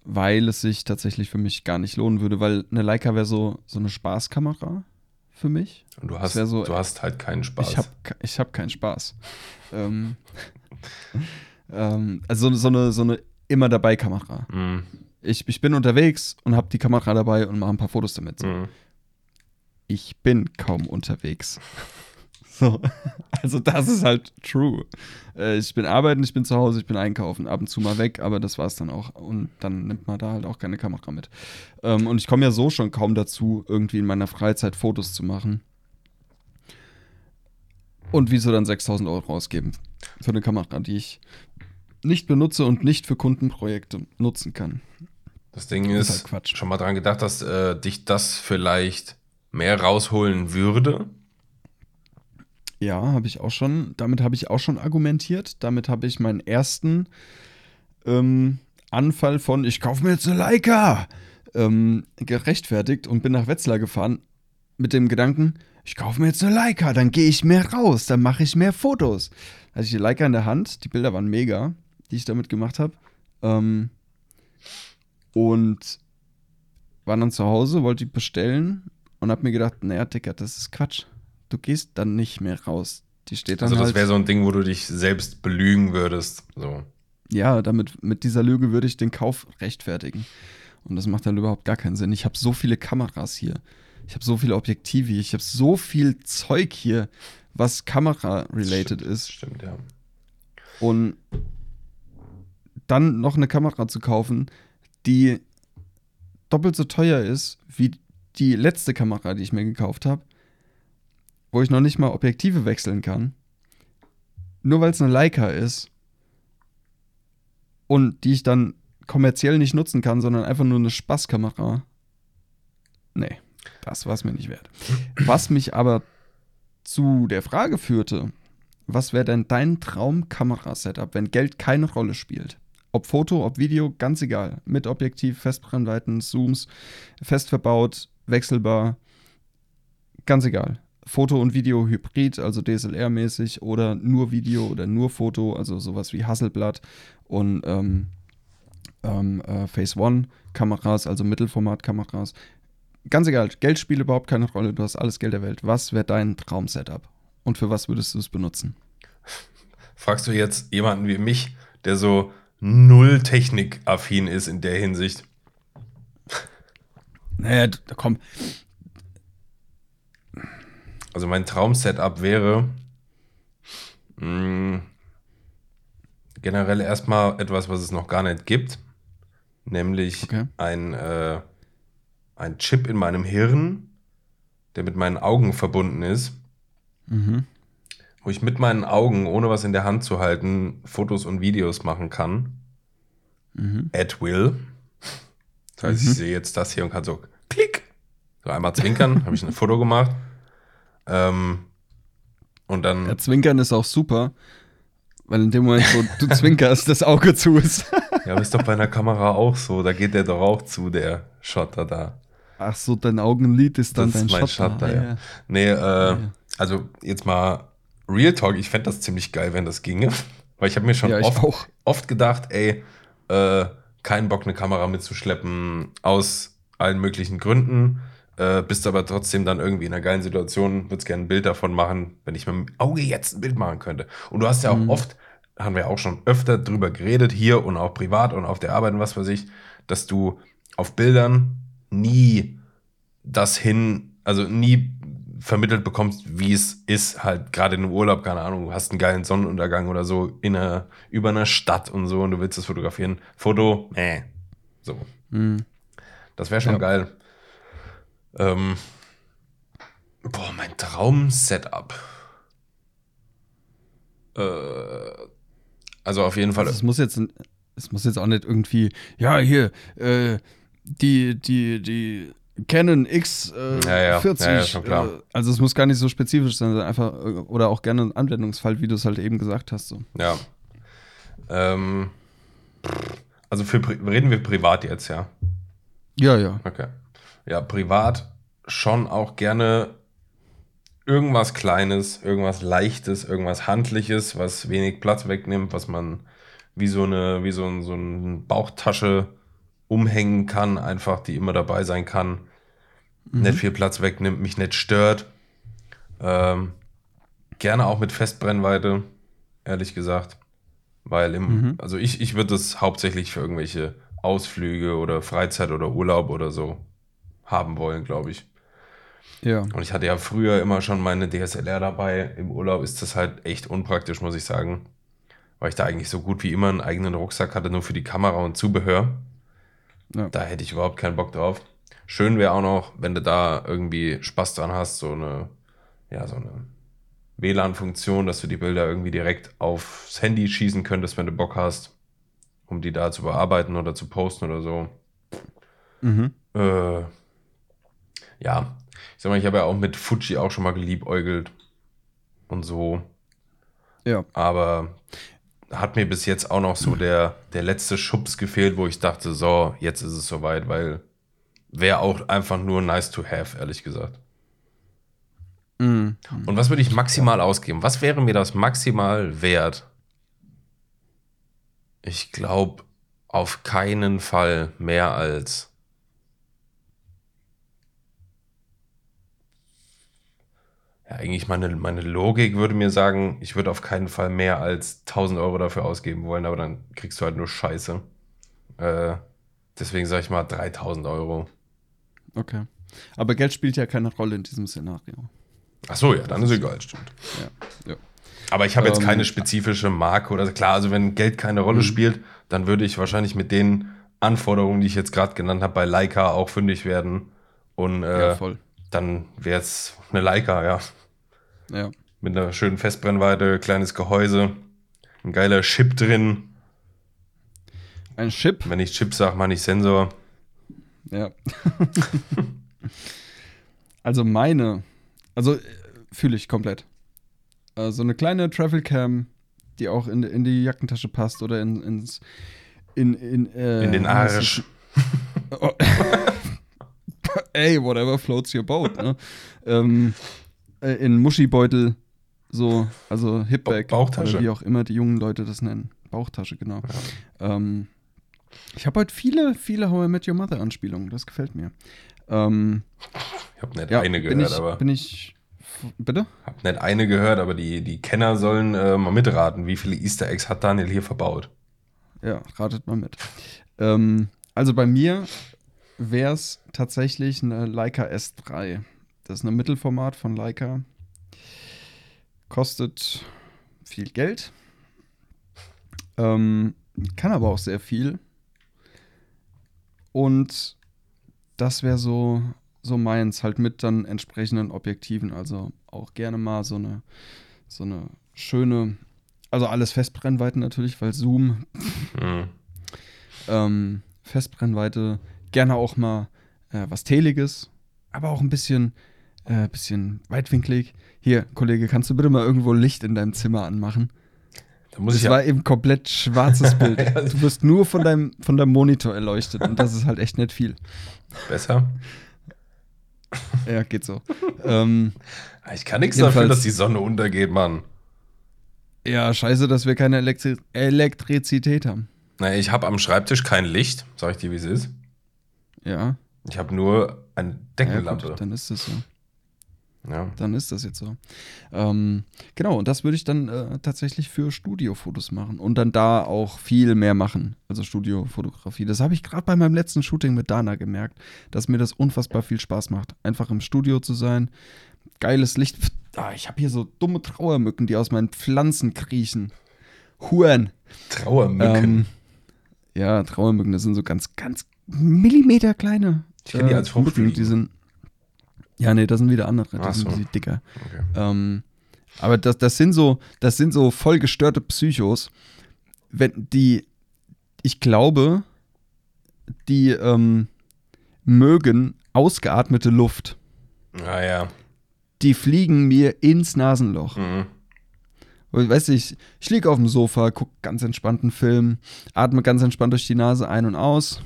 Weil es sich tatsächlich für mich gar nicht lohnen würde, weil eine Leica wäre so, so eine Spaßkamera für mich. Und du hast, so- du hast halt keinen Spaß. Ich habe ich hab keinen Spaß. (laughs) ähm, ähm, also so, so eine, so eine immer dabei Kamera. Mm, Ich, ich bin unterwegs und habe die Kamera dabei und mache ein paar Fotos damit. So. mm. Ich bin kaum unterwegs. So. (laughs) Also das ist halt true. Äh, ich bin arbeiten, ich bin zu Hause, ich bin einkaufen, ab und zu mal weg, aber das war's dann auch. Und dann nimmt man da halt auch keine Kamera mit. Ähm, und ich komme ja so schon kaum dazu, irgendwie in meiner Freizeit Fotos zu machen. Und wieso dann 6000 Euro ausgeben für eine Kamera, die ich nicht benutze und nicht für Kundenprojekte nutzen kann. Das Ding ist ist, halt Quatsch. schon mal dran gedacht, dass äh, dich das vielleicht mehr rausholen würde. Ja, habe ich auch schon. Damit habe ich auch schon argumentiert. Damit habe ich meinen ersten ähm, Anfall von ich kaufe mir jetzt eine Leica ähm, gerechtfertigt und bin nach Wetzlar gefahren mit dem Gedanken, ich kaufe mir jetzt eine Leica, dann gehe ich mehr raus, dann mache ich mehr Fotos. Hatte ich die Leica in der Hand, die Bilder waren mega, die ich damit gemacht habe. Ähm, und war dann zu Hause, wollte die bestellen und habe mir gedacht, naja, Dicker, das ist Quatsch. Du gehst dann nicht mehr raus. Die steht dann Also, das halt, wäre so ein Ding, wo du dich selbst belügen würdest. So. ja, damit mit dieser Lüge würde ich den Kauf rechtfertigen. Und das macht dann überhaupt gar keinen Sinn. Ich habe so viele Kameras hier. Ich habe so viele Objektive hier. Ich habe so viel Zeug hier, was Kamera-related ist. Stimmt, ja. Und dann noch eine Kamera zu kaufen, die doppelt so teuer ist wie die letzte Kamera, die ich mir gekauft habe, wo ich noch nicht mal Objektive wechseln kann, nur weil es eine Leica ist und die ich dann kommerziell nicht nutzen kann, sondern einfach nur eine Spaßkamera. Nee, das war es mir nicht wert. (laughs) Was mich aber zu der Frage führte, was wäre denn dein Traum-Kamera-Setup, wenn Geld keine Rolle spielt? Ob Foto, ob Video, ganz egal. Mit Objektiv, Festbrennweiten, Zooms, fest verbaut, wechselbar, ganz egal. Foto und Video hybrid, also DSLR-mäßig oder nur Video oder nur Foto, also sowas wie Hasselblad und ähm, ähm, äh, Phase One Kameras, also Mittelformat-Kameras. Ganz egal, Geld spielt überhaupt keine Rolle, du hast alles Geld der Welt. Was wäre dein Traum-Setup? Und für was würdest du es benutzen? Fragst du jetzt jemanden wie mich, der so null technikaffin ist in der Hinsicht? Naja, komm. Also mein Traum-Setup wäre mh, generell erstmal etwas, was es noch gar nicht gibt, nämlich Okay. ein, äh, ein Chip in meinem Hirn, der mit meinen Augen verbunden ist, Mhm. wo ich mit meinen Augen, ohne was in der Hand zu halten, Fotos und Videos machen kann. Mhm. At will. Das heißt, Mhm. ich sehe jetzt das hier und kann so klick, so einmal zwinkern, (laughs) habe ich ein Foto gemacht. Ähm, und dann Ja, Zwinkern ist auch super, Weil in dem Moment, wo du (laughs) zwinkerst, das Auge zu ist. Ja, aber ist doch bei einer Kamera auch so. Da geht der doch auch zu, der Schotter da. Ach so, dein Augenlid ist dann Das dein ist mein Schotter. Schotter, Ah, ja. Nee, äh, also jetzt mal Real Talk, ich fände das ziemlich geil, wenn das ginge. Weil ich habe mir schon Ja, oft, oft gedacht, ey, äh, keinen Bock, eine Kamera mitzuschleppen, aus allen möglichen Gründen. Äh, bist aber trotzdem dann irgendwie in einer geilen Situation, würdest gerne ein Bild davon machen, wenn ich mit dem Auge jetzt ein Bild machen könnte. Und du hast ja auch Mhm. oft, haben wir auch schon öfter drüber geredet, hier und auch privat und auf der Arbeit und was weiß ich, dass du auf Bildern nie das hin, also nie vermittelt bekommst, wie es ist, halt gerade in einem Urlaub, keine Ahnung, du hast einen geilen Sonnenuntergang oder so in einer, über einer Stadt und so und du willst das fotografieren. Foto, äh, so. Mhm. Das wäre schon Ja. geil. Ähm, boah, mein Traum-Setup. Äh, also auf jeden Fall. Also es muss jetzt, es muss jetzt auch nicht irgendwie, ja, hier, äh, die, die, die Canon X äh, Ja, ja, 40. ja, schon klar. Äh, also es muss gar nicht so spezifisch sein, einfach, äh, oder auch gerne ein Anwendungsfall, wie du es halt eben gesagt hast. So. Ja. Ähm, also für, reden wir privat jetzt, ja. Ja, ja. Okay. Ja, privat schon auch gerne irgendwas Kleines, irgendwas Leichtes, irgendwas Handliches, was wenig Platz wegnimmt, was man wie so eine, wie so, ein, so eine Bauchtasche umhängen kann, einfach, die immer dabei sein kann. Nicht viel Platz wegnimmt, mich nicht stört. Ähm, gerne auch mit Festbrennweite, ehrlich gesagt. Weil im, also ich, ich würde das hauptsächlich für irgendwelche Ausflüge oder Freizeit oder Urlaub oder so haben wollen, glaube ich. Ja. Und ich hatte ja früher immer schon meine DSLR dabei. Im Urlaub ist das halt echt unpraktisch, muss ich sagen. Weil ich da eigentlich so gut wie immer einen eigenen Rucksack hatte, nur für die Kamera und Zubehör. Ja. Da hätte ich überhaupt keinen Bock drauf. Schön wäre auch noch, wenn du da irgendwie Spaß dran hast, so eine, ja, so eine WLAN-Funktion, dass du die Bilder irgendwie direkt aufs Handy schießen könntest, wenn du Bock hast, um die da zu bearbeiten oder zu posten oder so. Mhm. Äh, ja, ich sag mal, ich habe ja auch mit Fuji auch schon mal geliebäugelt und so, Ja. aber hat mir bis jetzt auch noch so der, der letzte Schubs gefehlt, wo ich dachte, so, jetzt ist es soweit, weil wäre auch einfach nur nice to have, ehrlich gesagt. Mhm. Und was würde ich maximal ausgeben? Was wäre mir das maximal wert? Ich glaube, auf keinen Fall mehr als. Ja, eigentlich meine, meine Logik würde mir sagen, ich würde auf keinen Fall mehr als 1000 Euro dafür ausgeben wollen, aber dann kriegst du halt nur Scheiße. Äh, deswegen sage ich mal 3000 Euro. Okay. Aber Geld spielt ja keine Rolle in diesem Szenario. Ach so, ja, dann ist egal, stimmt. Ja. ja. Aber ich habe jetzt Ähm, keine spezifische Marke oder klar, also wenn Geld keine Mhm. Rolle spielt, dann würde ich wahrscheinlich mit den Anforderungen, die ich jetzt gerade genannt habe, bei Leica auch fündig werden. Und äh, ja, voll. dann wäre es eine Leica, ja. Ja. Mit einer schönen Festbrennweite, kleines Gehäuse, ein geiler Chip drin. Ein Chip. Wenn ich Chip sage, meine ich Sensor. Ja. (laughs) also meine, also äh, fühle ich komplett. Äh, so eine kleine Travel Cam, die auch in, in die Jackentasche passt oder in, ins in, in, äh, In den Arsch. (laughs) Oh. (laughs) Ey, whatever floats your boat, ne? ähm, äh, in Muschibeutel, so, also Hipbag. Ba- Bauchtasche. Oder wie auch immer die jungen Leute das nennen. Bauchtasche, genau. Ähm, ich habe heute viele, viele How I Met Your Mother Anspielungen. Das gefällt mir. Ähm, Ich habe nicht ja, eine gehört, ich, aber bin ich. Bitte? hab nicht eine gehört, aber die, die Kenner sollen äh, mal mitraten, wie viele Easter Eggs hat Daniel hier verbaut. Ja, ratet mal mit. Ähm, also bei mir wäre es tatsächlich eine Leica S3. Das ist ein Mittelformat von Leica. Kostet viel Geld. Ähm, kann aber auch sehr viel. Und das wäre so, so meins, halt mit dann entsprechenden Objektiven. Also auch gerne mal so eine, so eine schöne, also alles Festbrennweiten natürlich, weil Zoom Mhm. ähm, Festbrennweite, gerne auch mal äh, was Teliges, aber auch ein bisschen, äh, bisschen weitwinklig. Hier, Kollege, kannst du bitte mal irgendwo Licht in deinem Zimmer anmachen? Da muss Es ich ja, war eben komplett schwarzes (laughs) Bild. Ja. Du wirst nur von deinem, von deinem Monitor erleuchtet und das ist halt echt nicht viel. besser. Ja, geht so. ähm, Ich kann nichts dafür, dass die Sonne untergeht, Mann. ja, scheiße, dass wir keine Elektri Elektrizität haben. Naja, ich habe am Schreibtisch kein Licht, sag ich dir, wie es ist. Ja. Ich habe nur eine ja Deckenlampe. gut, dann ist das so. Ja, Dann ist das jetzt so. Ähm, genau, und das würde ich dann äh, tatsächlich für Studiofotos machen und dann da auch viel mehr machen. Also Studiofotografie. Das habe ich gerade bei meinem letzten Shooting mit Dana gemerkt, dass mir das unfassbar viel Spaß macht. Einfach im Studio zu sein, geiles Licht. Ah, ich habe hier so dumme Trauermücken, die aus meinen Pflanzen kriechen. Huren. Trauermücken. Ähm, ja, Trauermücken, das sind so ganz, ganz Millimeter kleine. Ich kenn die als Fruchtfliegen. Die sind. Ja, nee, das sind wieder andere. Ach Das sind so. die dicker. okay. Ähm, aber das, das sind so, das sind so voll gestörte Psychos, wenn die, ich glaube, die ähm, mögen ausgeatmete Luft. Ah ja. Die fliegen mir ins Nasenloch. Mhm. Weißt du, ich, ich liege auf dem Sofa, gucke ganz entspannten Film, atme ganz entspannt durch die Nase ein und aus.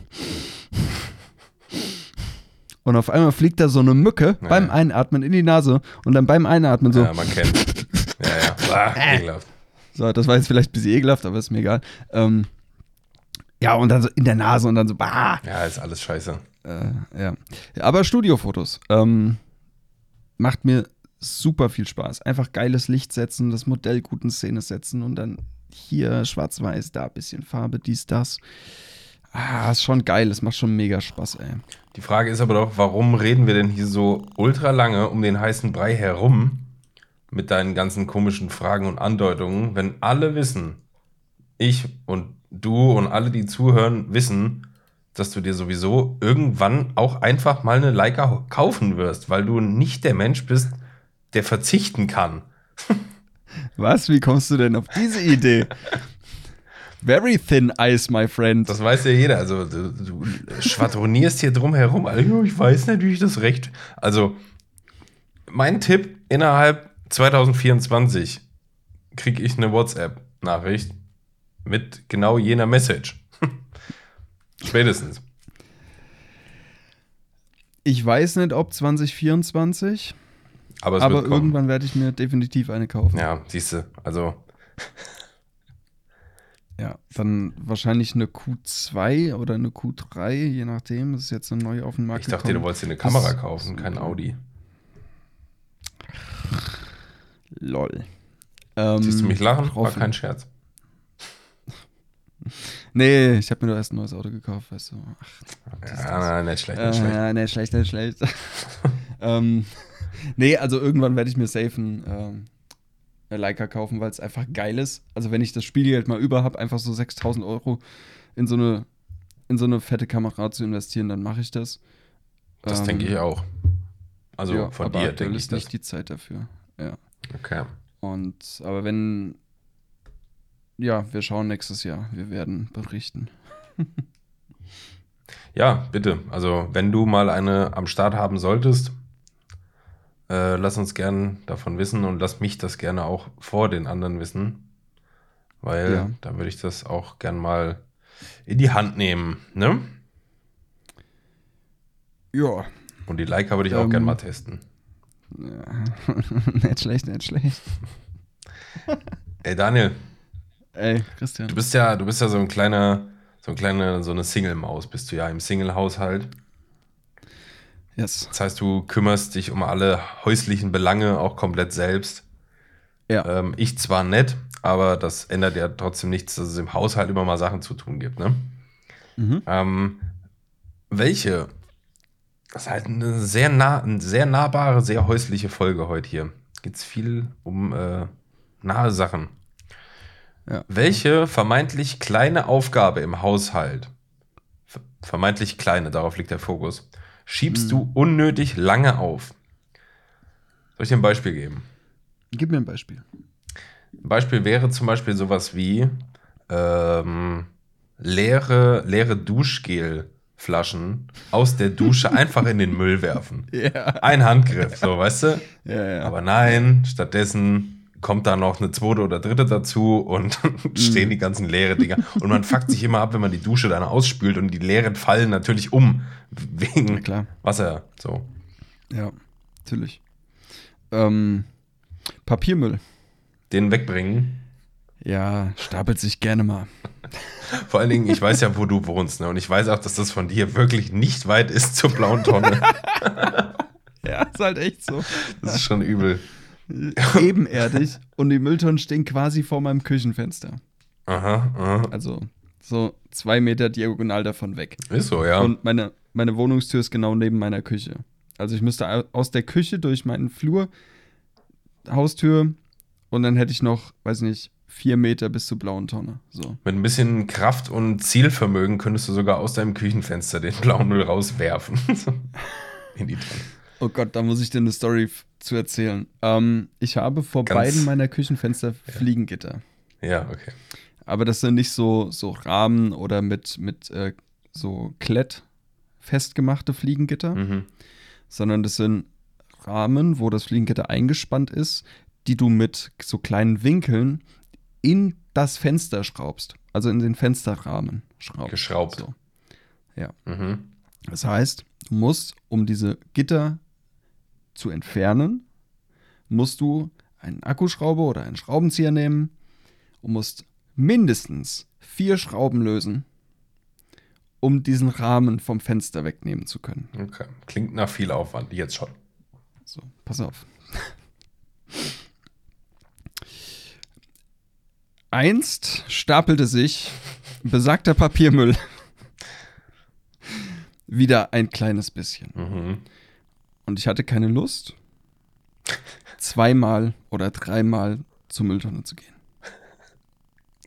Und auf einmal fliegt da so eine Mücke Ja. beim Einatmen in die Nase und dann beim Einatmen so. Ja, man kennt. ja, ja. Ah, (laughs) ekelhaft. So, das war jetzt vielleicht ein bisschen ekelhaft, aber ist mir egal. Ähm, ja, und dann so in der Nase und dann so, bah. Ja, ist alles scheiße. Äh, ja. Aber Studiofotos. Ähm, macht mir super viel Spaß. Einfach geiles Licht setzen, das Modell gut in Szene setzen und dann hier schwarz-weiß, da ein bisschen Farbe, dies, das. Ah, ist schon geil. Es macht schon mega Spaß, ey. Die Frage ist aber doch, warum reden wir denn hier so ultra lange um den heißen Brei herum mit deinen ganzen komischen Fragen und Andeutungen, wenn alle wissen, ich und du und alle, die zuhören, wissen, dass du dir sowieso irgendwann auch einfach mal eine Leica kaufen wirst, weil du nicht der Mensch bist, der verzichten kann. Was? Wie kommst du denn auf diese Idee? (laughs) Very thin ice, my friend. Das weiß ja jeder. Also du, du schwadronierst hier drum herum. Also, ich weiß natürlich das Recht. Also mein Tipp, innerhalb 2024 kriege ich eine WhatsApp-Nachricht mit genau jener Message. (laughs) Spätestens. Ich weiß nicht, ob 2024, Aber aber irgendwann werde ich mir definitiv eine kaufen. Ja, siehst du. Also Ja, dann wahrscheinlich eine Q2 oder eine Q3, je nachdem. Das ist jetzt eine neue auf den Markt ich dachte, du gekommen. wolltest dir eine Kamera Das- kaufen, kein Audi. Lol. Ähm, Siehst du mich lachen? War kein Scherz. (laughs) Nee, ich habe mir doch erst ein neues Auto gekauft, weißt du. Ach, Ja, nein, nicht schlecht, äh, nicht schlecht. ja, nee, schlecht, nicht schlecht. (laughs) ähm, nee, also irgendwann werde ich mir safe ein, ähm, eine Leica kaufen, weil es einfach geil ist. Also wenn ich das Spielgeld mal über habe, einfach so 6000 Euro in so eine in so eine fette Kamera zu investieren, dann mache ich das. Das Ähm, denke ich auch. Also ja, von dir denke ich das. nicht die Zeit dafür. Ja. Okay. Und aber wenn ja, wir schauen nächstes Jahr. Wir werden berichten. (laughs) Ja, bitte. Also, wenn du mal eine am Start haben solltest, äh, lass uns gern davon wissen und lass mich das gerne auch vor den anderen wissen. Weil Ja. da würde ich das auch gern mal in die Hand nehmen. Ne? Ja. Und die Leica würde ich auch Ähm, gern mal testen. ja. (laughs) nicht schlecht, nicht schlecht. (laughs) Ey, Daniel, Ey, Christian. du bist ja, du bist ja so ein kleiner, so ein kleiner, so eine Single-Maus bist du ja im Single-Haushalt. Yes. Das heißt, du kümmerst dich um alle häuslichen Belange auch komplett selbst. Ja. Ähm, ich zwar nett, aber das ändert ja trotzdem nichts, dass es im Haushalt immer mal Sachen zu tun gibt. Ne? Mhm. Ähm, welche? Das ist halt eine sehr, nah, eine sehr nahbare, sehr häusliche Folge heute hier. Geht es viel um äh, nahe Sachen. Ja. Welche vermeintlich kleine Aufgabe im Haushalt, ver- vermeintlich kleine, darauf liegt der Fokus, schiebst Mhm. du unnötig lange auf? Soll ich dir ein Beispiel geben? Gib mir ein Beispiel. Ein Beispiel wäre zum Beispiel sowas wie ähm, leere, leere Duschgelflaschen aus der Dusche (laughs) einfach in den Müll werfen. Ja. Ein Handgriff, so weißt du? Ja, ja. Aber nein, stattdessen kommt da noch eine zweite oder dritte dazu und (laughs) stehen die ganzen leere Dinger. Und man fuckt sich immer ab, wenn man die Dusche dann ausspült und die leeren fallen natürlich um wegen. Wasser. So. Ja, natürlich. Ähm, Papiermüll. Den wegbringen. Ja, stapelt sich gerne mal. Vor allen Dingen, ich weiß ja, wo du wohnst, ne? Und ich weiß auch, dass das von dir wirklich nicht weit ist zur blauen Tonne. (laughs) Ja, ist halt echt so. Das ist schon übel. Ebenerdig und die Mülltonnen stehen quasi vor meinem Küchenfenster. Aha, aha. Also so zwei Meter diagonal davon weg. Ist so, ja. Und meine, meine Wohnungstür ist genau neben meiner Küche. Also ich müsste au- aus der Küche durch meinen Flur, Haustür und dann hätte ich noch, weiß nicht, vier Meter bis zur blauen Tonne. So. Mit ein bisschen Kraft und Zielvermögen könntest du sogar aus deinem Küchenfenster den blauen Müll rauswerfen. (laughs) In die Tonne. Oh Gott, da muss ich dir eine Story zu erzählen. Ähm, ich habe vor Ganz- beiden meiner Küchenfenster Fliegengitter. Ja, okay. Aber das sind nicht so, so Rahmen oder mit, mit äh, so Klett festgemachte Fliegengitter, Mhm. sondern das sind Rahmen, wo das Fliegengitter eingespannt ist, die du mit so kleinen Winkeln in das Fenster schraubst. Also in den Fensterrahmen schraubst. Geschraubt. So. Mhm. Das heißt, du musst, um diese Gitter zu entfernen, musst du einen Akkuschrauber oder einen Schraubenzieher nehmen und musst mindestens vier Schrauben lösen, um diesen Rahmen vom Fenster wegnehmen zu können. Okay. Klingt nach viel Aufwand, jetzt schon. So, pass auf. Einst stapelte sich besagter Papiermüll (laughs) wieder ein kleines bisschen. Mhm. Und ich hatte keine Lust, zweimal oder dreimal zur Mülltonne zu gehen.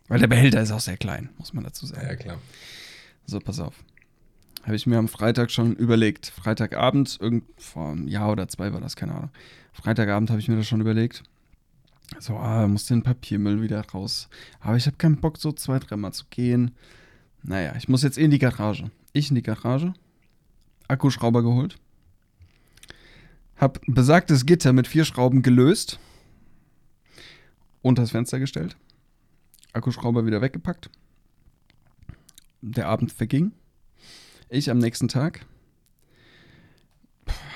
Weil der Behälter ist auch sehr klein, muss man dazu sagen. ja, klar. So, pass auf. Habe ich mir am Freitag schon überlegt. Freitagabend, irgend vor einem Jahr oder zwei war das, keine Ahnung. Freitagabend habe ich mir das schon überlegt. So, ah, muss den Papiermüll wieder raus. Aber ich habe keinen Bock, so zwei, dreimal zu gehen. Naja, ich muss jetzt eh in die Garage. Ich in die Garage. Akkuschrauber geholt. Hab besagtes Gitter mit vier Schrauben gelöst. Unter das Fenster gestellt. Akkuschrauber wieder weggepackt. Der Abend verging. Ich am nächsten Tag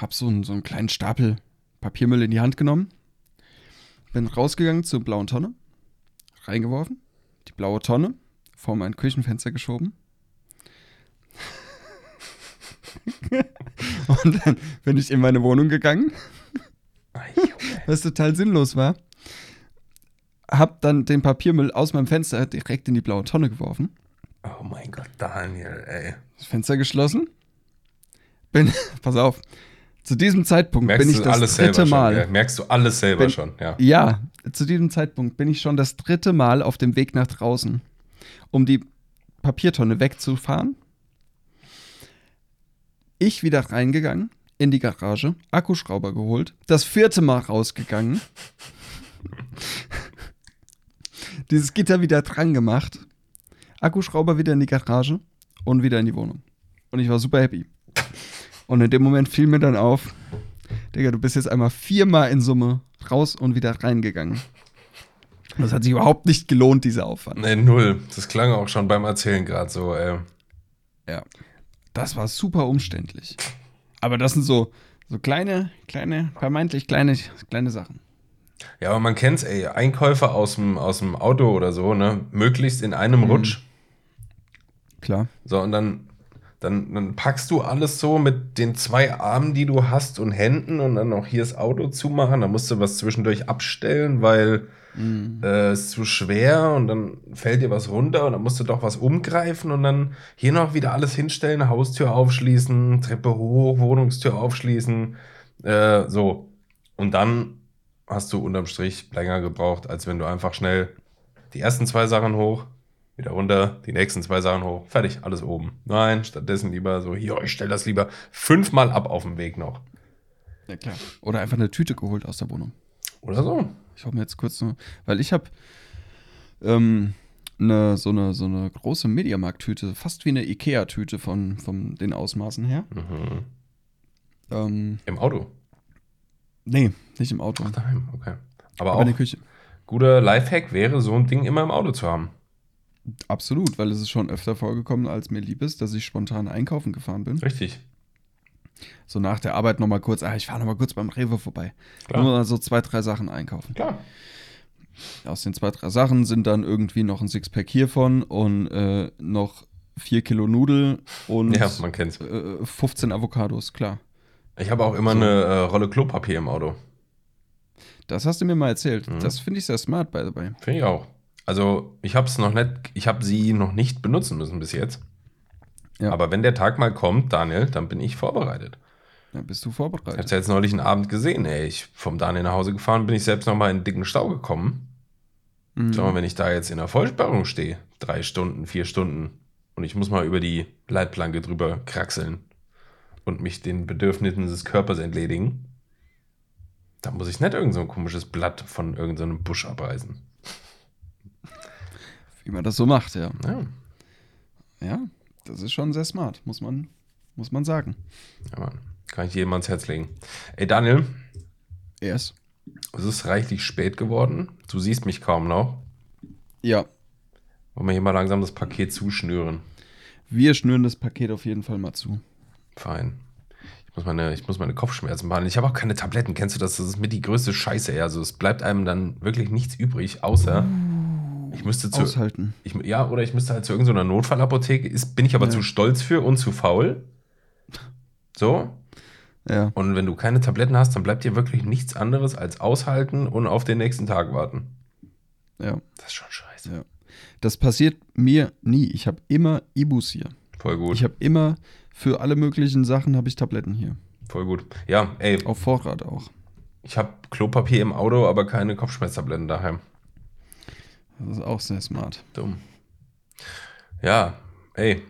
hab so so einen kleinen Stapel Papiermüll in die Hand genommen. Bin rausgegangen zur blauen Tonne. Reingeworfen. Die blaue Tonne vor mein Küchenfenster geschoben. (laughs) Und dann bin ich in meine Wohnung gegangen, was total sinnlos war. Hab dann den Papiermüll aus meinem Fenster direkt in die blaue Tonne geworfen. Oh mein Gott, Daniel, ey. das Fenster geschlossen. Bin, (laughs) pass auf, zu diesem Zeitpunkt Merkst bin ich das alles dritte Mal. schon? Ja, merkst du alles selber Bin- schon, ja. Ja, zu diesem Zeitpunkt bin ich schon das dritte Mal auf dem Weg nach draußen, um die Papiertonne wegzufahren. Ich wieder reingegangen in die Garage, Akkuschrauber geholt, das vierte Mal rausgegangen, (laughs) dieses Gitter wieder dran gemacht, Akkuschrauber wieder in die Garage und wieder in die Wohnung. Und ich war super happy. Und in dem Moment fiel mir dann auf, Digga, du bist jetzt einmal viermal in Summe raus und wieder reingegangen. Das hat sich überhaupt nicht gelohnt, dieser Aufwand. Nee, null. Das klang auch schon beim Erzählen gerade so, ey. Ja. Das war super umständlich. Aber das sind so, so kleine, kleine, vermeintlich kleine, kleine Sachen. Ja, aber man kennt's, ey. Einkäufe aus dem, aus dem Auto oder so, ne? Möglichst in einem Mhm. Rutsch. Klar. So, und dann, dann, dann packst du alles so mit den zwei Armen, die du hast und Händen und dann noch hier das Auto zumachen. Dann musst du was zwischendurch abstellen, weil äh, es ist zu schwer und dann fällt dir was runter und dann musst du doch was umgreifen und dann hier noch wieder alles hinstellen, Haustür aufschließen, Treppe hoch, Wohnungstür aufschließen. Äh, so. Und dann hast du unterm Strich länger gebraucht, als wenn du einfach schnell die ersten zwei Sachen hoch, wieder runter, die nächsten zwei Sachen hoch, fertig, alles oben. Nein, stattdessen lieber so, hier, ich stelle das lieber fünfmal ab auf dem Weg noch. Ja, klar. Oder einfach eine Tüte geholt aus der Wohnung. Oder so. Ich hoffe mir jetzt kurz nur, weil ich habe ähm, eine, so, eine, so eine große Mediamarkt-Tüte, fast wie eine Ikea-Tüte von, von den Ausmaßen her. Mhm. Ähm, Im Auto. nee, nicht im Auto, Ach, daheim, okay. Aber, aber auch in der Küche. guter Lifehack wäre, so ein Ding immer im Auto zu haben. Absolut, weil es ist schon öfter vorgekommen, als mir lieb ist, dass ich spontan einkaufen gefahren bin. Richtig. So nach der Arbeit nochmal kurz, ah, ich fahre nochmal kurz beim Rewe vorbei. Klar. Nur mal so zwei, drei Sachen einkaufen. Klar. Aus den zwei, drei Sachen sind dann irgendwie noch ein Sixpack hiervon und äh, noch vier Kilo Nudel und Ja, man kennt's. äh, 15 Avocados, klar. Ich habe auch immer eine äh, Rolle Klopapier im Auto. Das hast du mir mal erzählt. Mhm. Das finde ich sehr smart, by the way. Finde ich auch. Also, ich habe es noch nicht, ich habe sie noch nicht benutzen müssen bis jetzt. Ja. Aber wenn der Tag mal kommt, Daniel, dann bin ich vorbereitet. Dann bist du Ich vorbereitet. habe jetzt neulich einen Abend gesehen, ey. Ich vom Daniel nach Hause gefahren, bin ich selbst noch mal in einen dicken Stau gekommen. Mhm. Schau mal, wenn ich da jetzt in der Vollsperrung stehe, drei Stunden, vier Stunden, und ich muss mal über die Leitplanke drüber kraxeln und mich den Bedürfnissen des Körpers entledigen, da muss ich nicht irgend so ein komisches Blatt von irgendeinem so Busch abreißen. Wie man das so macht, ja. Ja, Ja, das ist schon sehr smart, muss man, muss man sagen. ja Mann. Kann ich jedem ans Herz legen. Ey, Daniel, Erst. es ist reichlich spät geworden. Du siehst mich kaum noch. Ja, Wollen wir hier mal langsam das Paket zuschnüren? wir schnüren das Paket auf jeden Fall mal zu. Fein. Ich muss meine, ich muss meine Kopfschmerzen behandeln. Ich habe auch keine Tabletten. Kennst du das? Das ist mit die größte Scheiße. Also es bleibt einem dann wirklich nichts übrig, außer ich müsste zu. Aushalten. Ich, ja, oder ich müsste halt zu irgendeiner Notfallapotheke. Ist, bin ich aber Ja. zu stolz für und zu faul. So. Ja, Und wenn du keine Tabletten hast, dann bleibt dir wirklich nichts anderes als aushalten und auf den nächsten Tag warten. ja, Das ist schon scheiße. ja. Das passiert mir nie. Ich habe immer Ibus hier. Voll gut. Ich habe immer für alle möglichen Sachen habe ich Tabletten hier. voll gut. Ja, ey, Auf Vorrat auch. ich habe Klopapier im Auto, aber keine Kopfschmerztabletten daheim. Das ist auch sehr smart. Dumm. Ja, ey.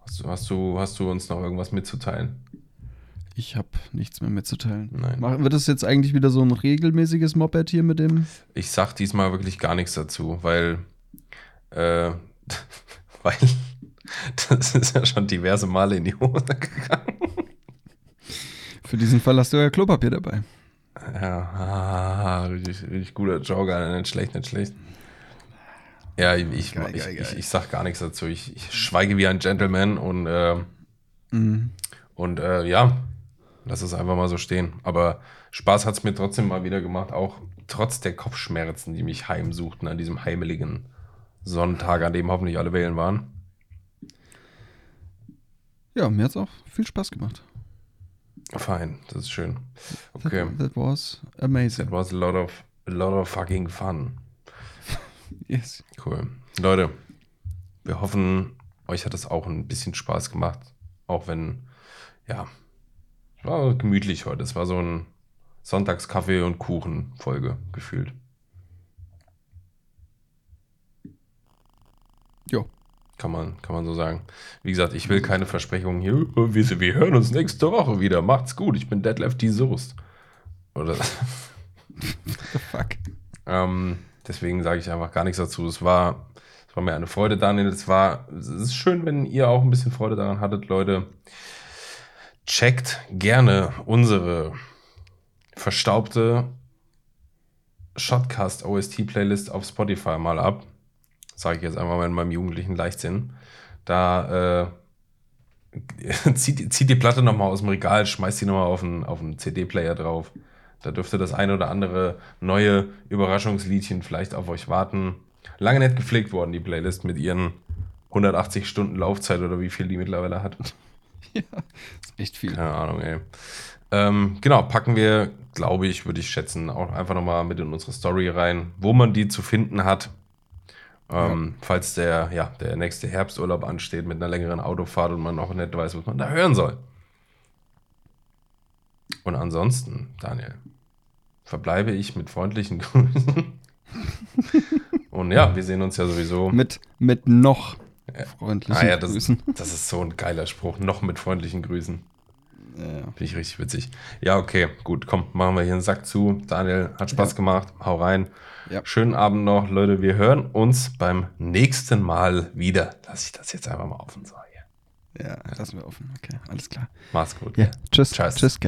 Hast du, hast, du, hast du uns noch irgendwas mitzuteilen? Ich habe nichts mehr mitzuteilen. Nein. Mach- Wird das jetzt eigentlich wieder so ein regelmäßiges Moped hier mit dem? Ich sag diesmal wirklich gar nichts dazu, weil, äh, (laughs) weil (laughs) das ist ja schon diverse Male in die Hose gegangen. Für diesen Fall hast du ja Klopapier dabei. Ja, (laughs) ah, richtig, richtig guter Joker, nicht schlecht, nicht schlecht. Ja, ich, ich, Geil, ich, geil, ich, geil. ich sag gar nichts dazu. Ich, ich schweige wie ein Gentleman und, äh, Mhm. und äh, ja, lass es einfach mal so stehen. Aber Spaß hat es mir trotzdem mal wieder gemacht, auch trotz der Kopfschmerzen, die mich heimsuchten an diesem heimeligen Sonntag, an dem hoffentlich alle wählen waren. Ja, mir hat es auch viel Spaß gemacht. Fein, das ist schön. Okay. That, that was amazing. That was a lot of, a lot of fucking fun. (laughs) Yes. Cool. Leute, wir hoffen, euch hat es auch ein bisschen Spaß gemacht. Auch wenn, ja, es war gemütlich heute. Es war so ein Sonntagskaffee- und Kuchen-Folge gefühlt. Jo. Kann man, kann man so sagen. Wie gesagt, ich will keine Versprechungen hier. "Oh, Wir, wir hören uns nächste Woche wieder. Macht's gut. Ich bin Deadlift die Soest. Oder (laughs) fuck. Ähm, deswegen sage ich einfach gar nichts dazu. Es war, es war mir eine Freude, Daniel. Es war, es ist schön, wenn ihr auch ein bisschen Freude daran hattet, Leute. Checkt gerne unsere verstaubte Shotcast OST Playlist auf Spotify mal ab. Sage ich jetzt einfach mal in meinem jugendlichen Leichtsinn. Da äh, (laughs) zieht, zieht die Platte nochmal aus dem Regal, schmeißt die nochmal auf einen, auf einen CD-Player drauf. Da dürfte das eine oder andere neue Überraschungsliedchen vielleicht auf euch warten. Lange nicht gepflegt worden, die Playlist mit ihren 180 Stunden Laufzeit oder wie viel die mittlerweile hat. (laughs) Ja, ist echt viel. Keine Ahnung, ey. Ähm, genau, packen wir, glaube ich, würde ich schätzen, auch einfach nochmal mit in unsere Story rein, wo man die zu finden hat. Ähm, Falls der, ja, der nächste Herbsturlaub ansteht mit einer längeren Autofahrt und man noch nicht weiß, was man da hören soll. Und ansonsten, Daniel, verbleibe ich mit freundlichen (laughs) Grüßen. und ja, wir sehen uns ja sowieso. Mit, mit noch freundlichen Ah ja, das, Grüßen. das ist so ein geiler Spruch. Noch mit freundlichen Grüßen. Ja. Finde ich richtig witzig. Ja, okay, gut, komm, machen wir hier einen Sack zu. Daniel, hat Spaß Ja. gemacht. Hau rein. Ja. Schönen Abend noch, Leute. Wir hören uns beim nächsten Mal wieder. Lass ich das jetzt einfach mal offen sagen. ja, lassen wir offen. Okay, alles klar. Mach's gut. Ja, tschüss. Tschüss. Tschüss.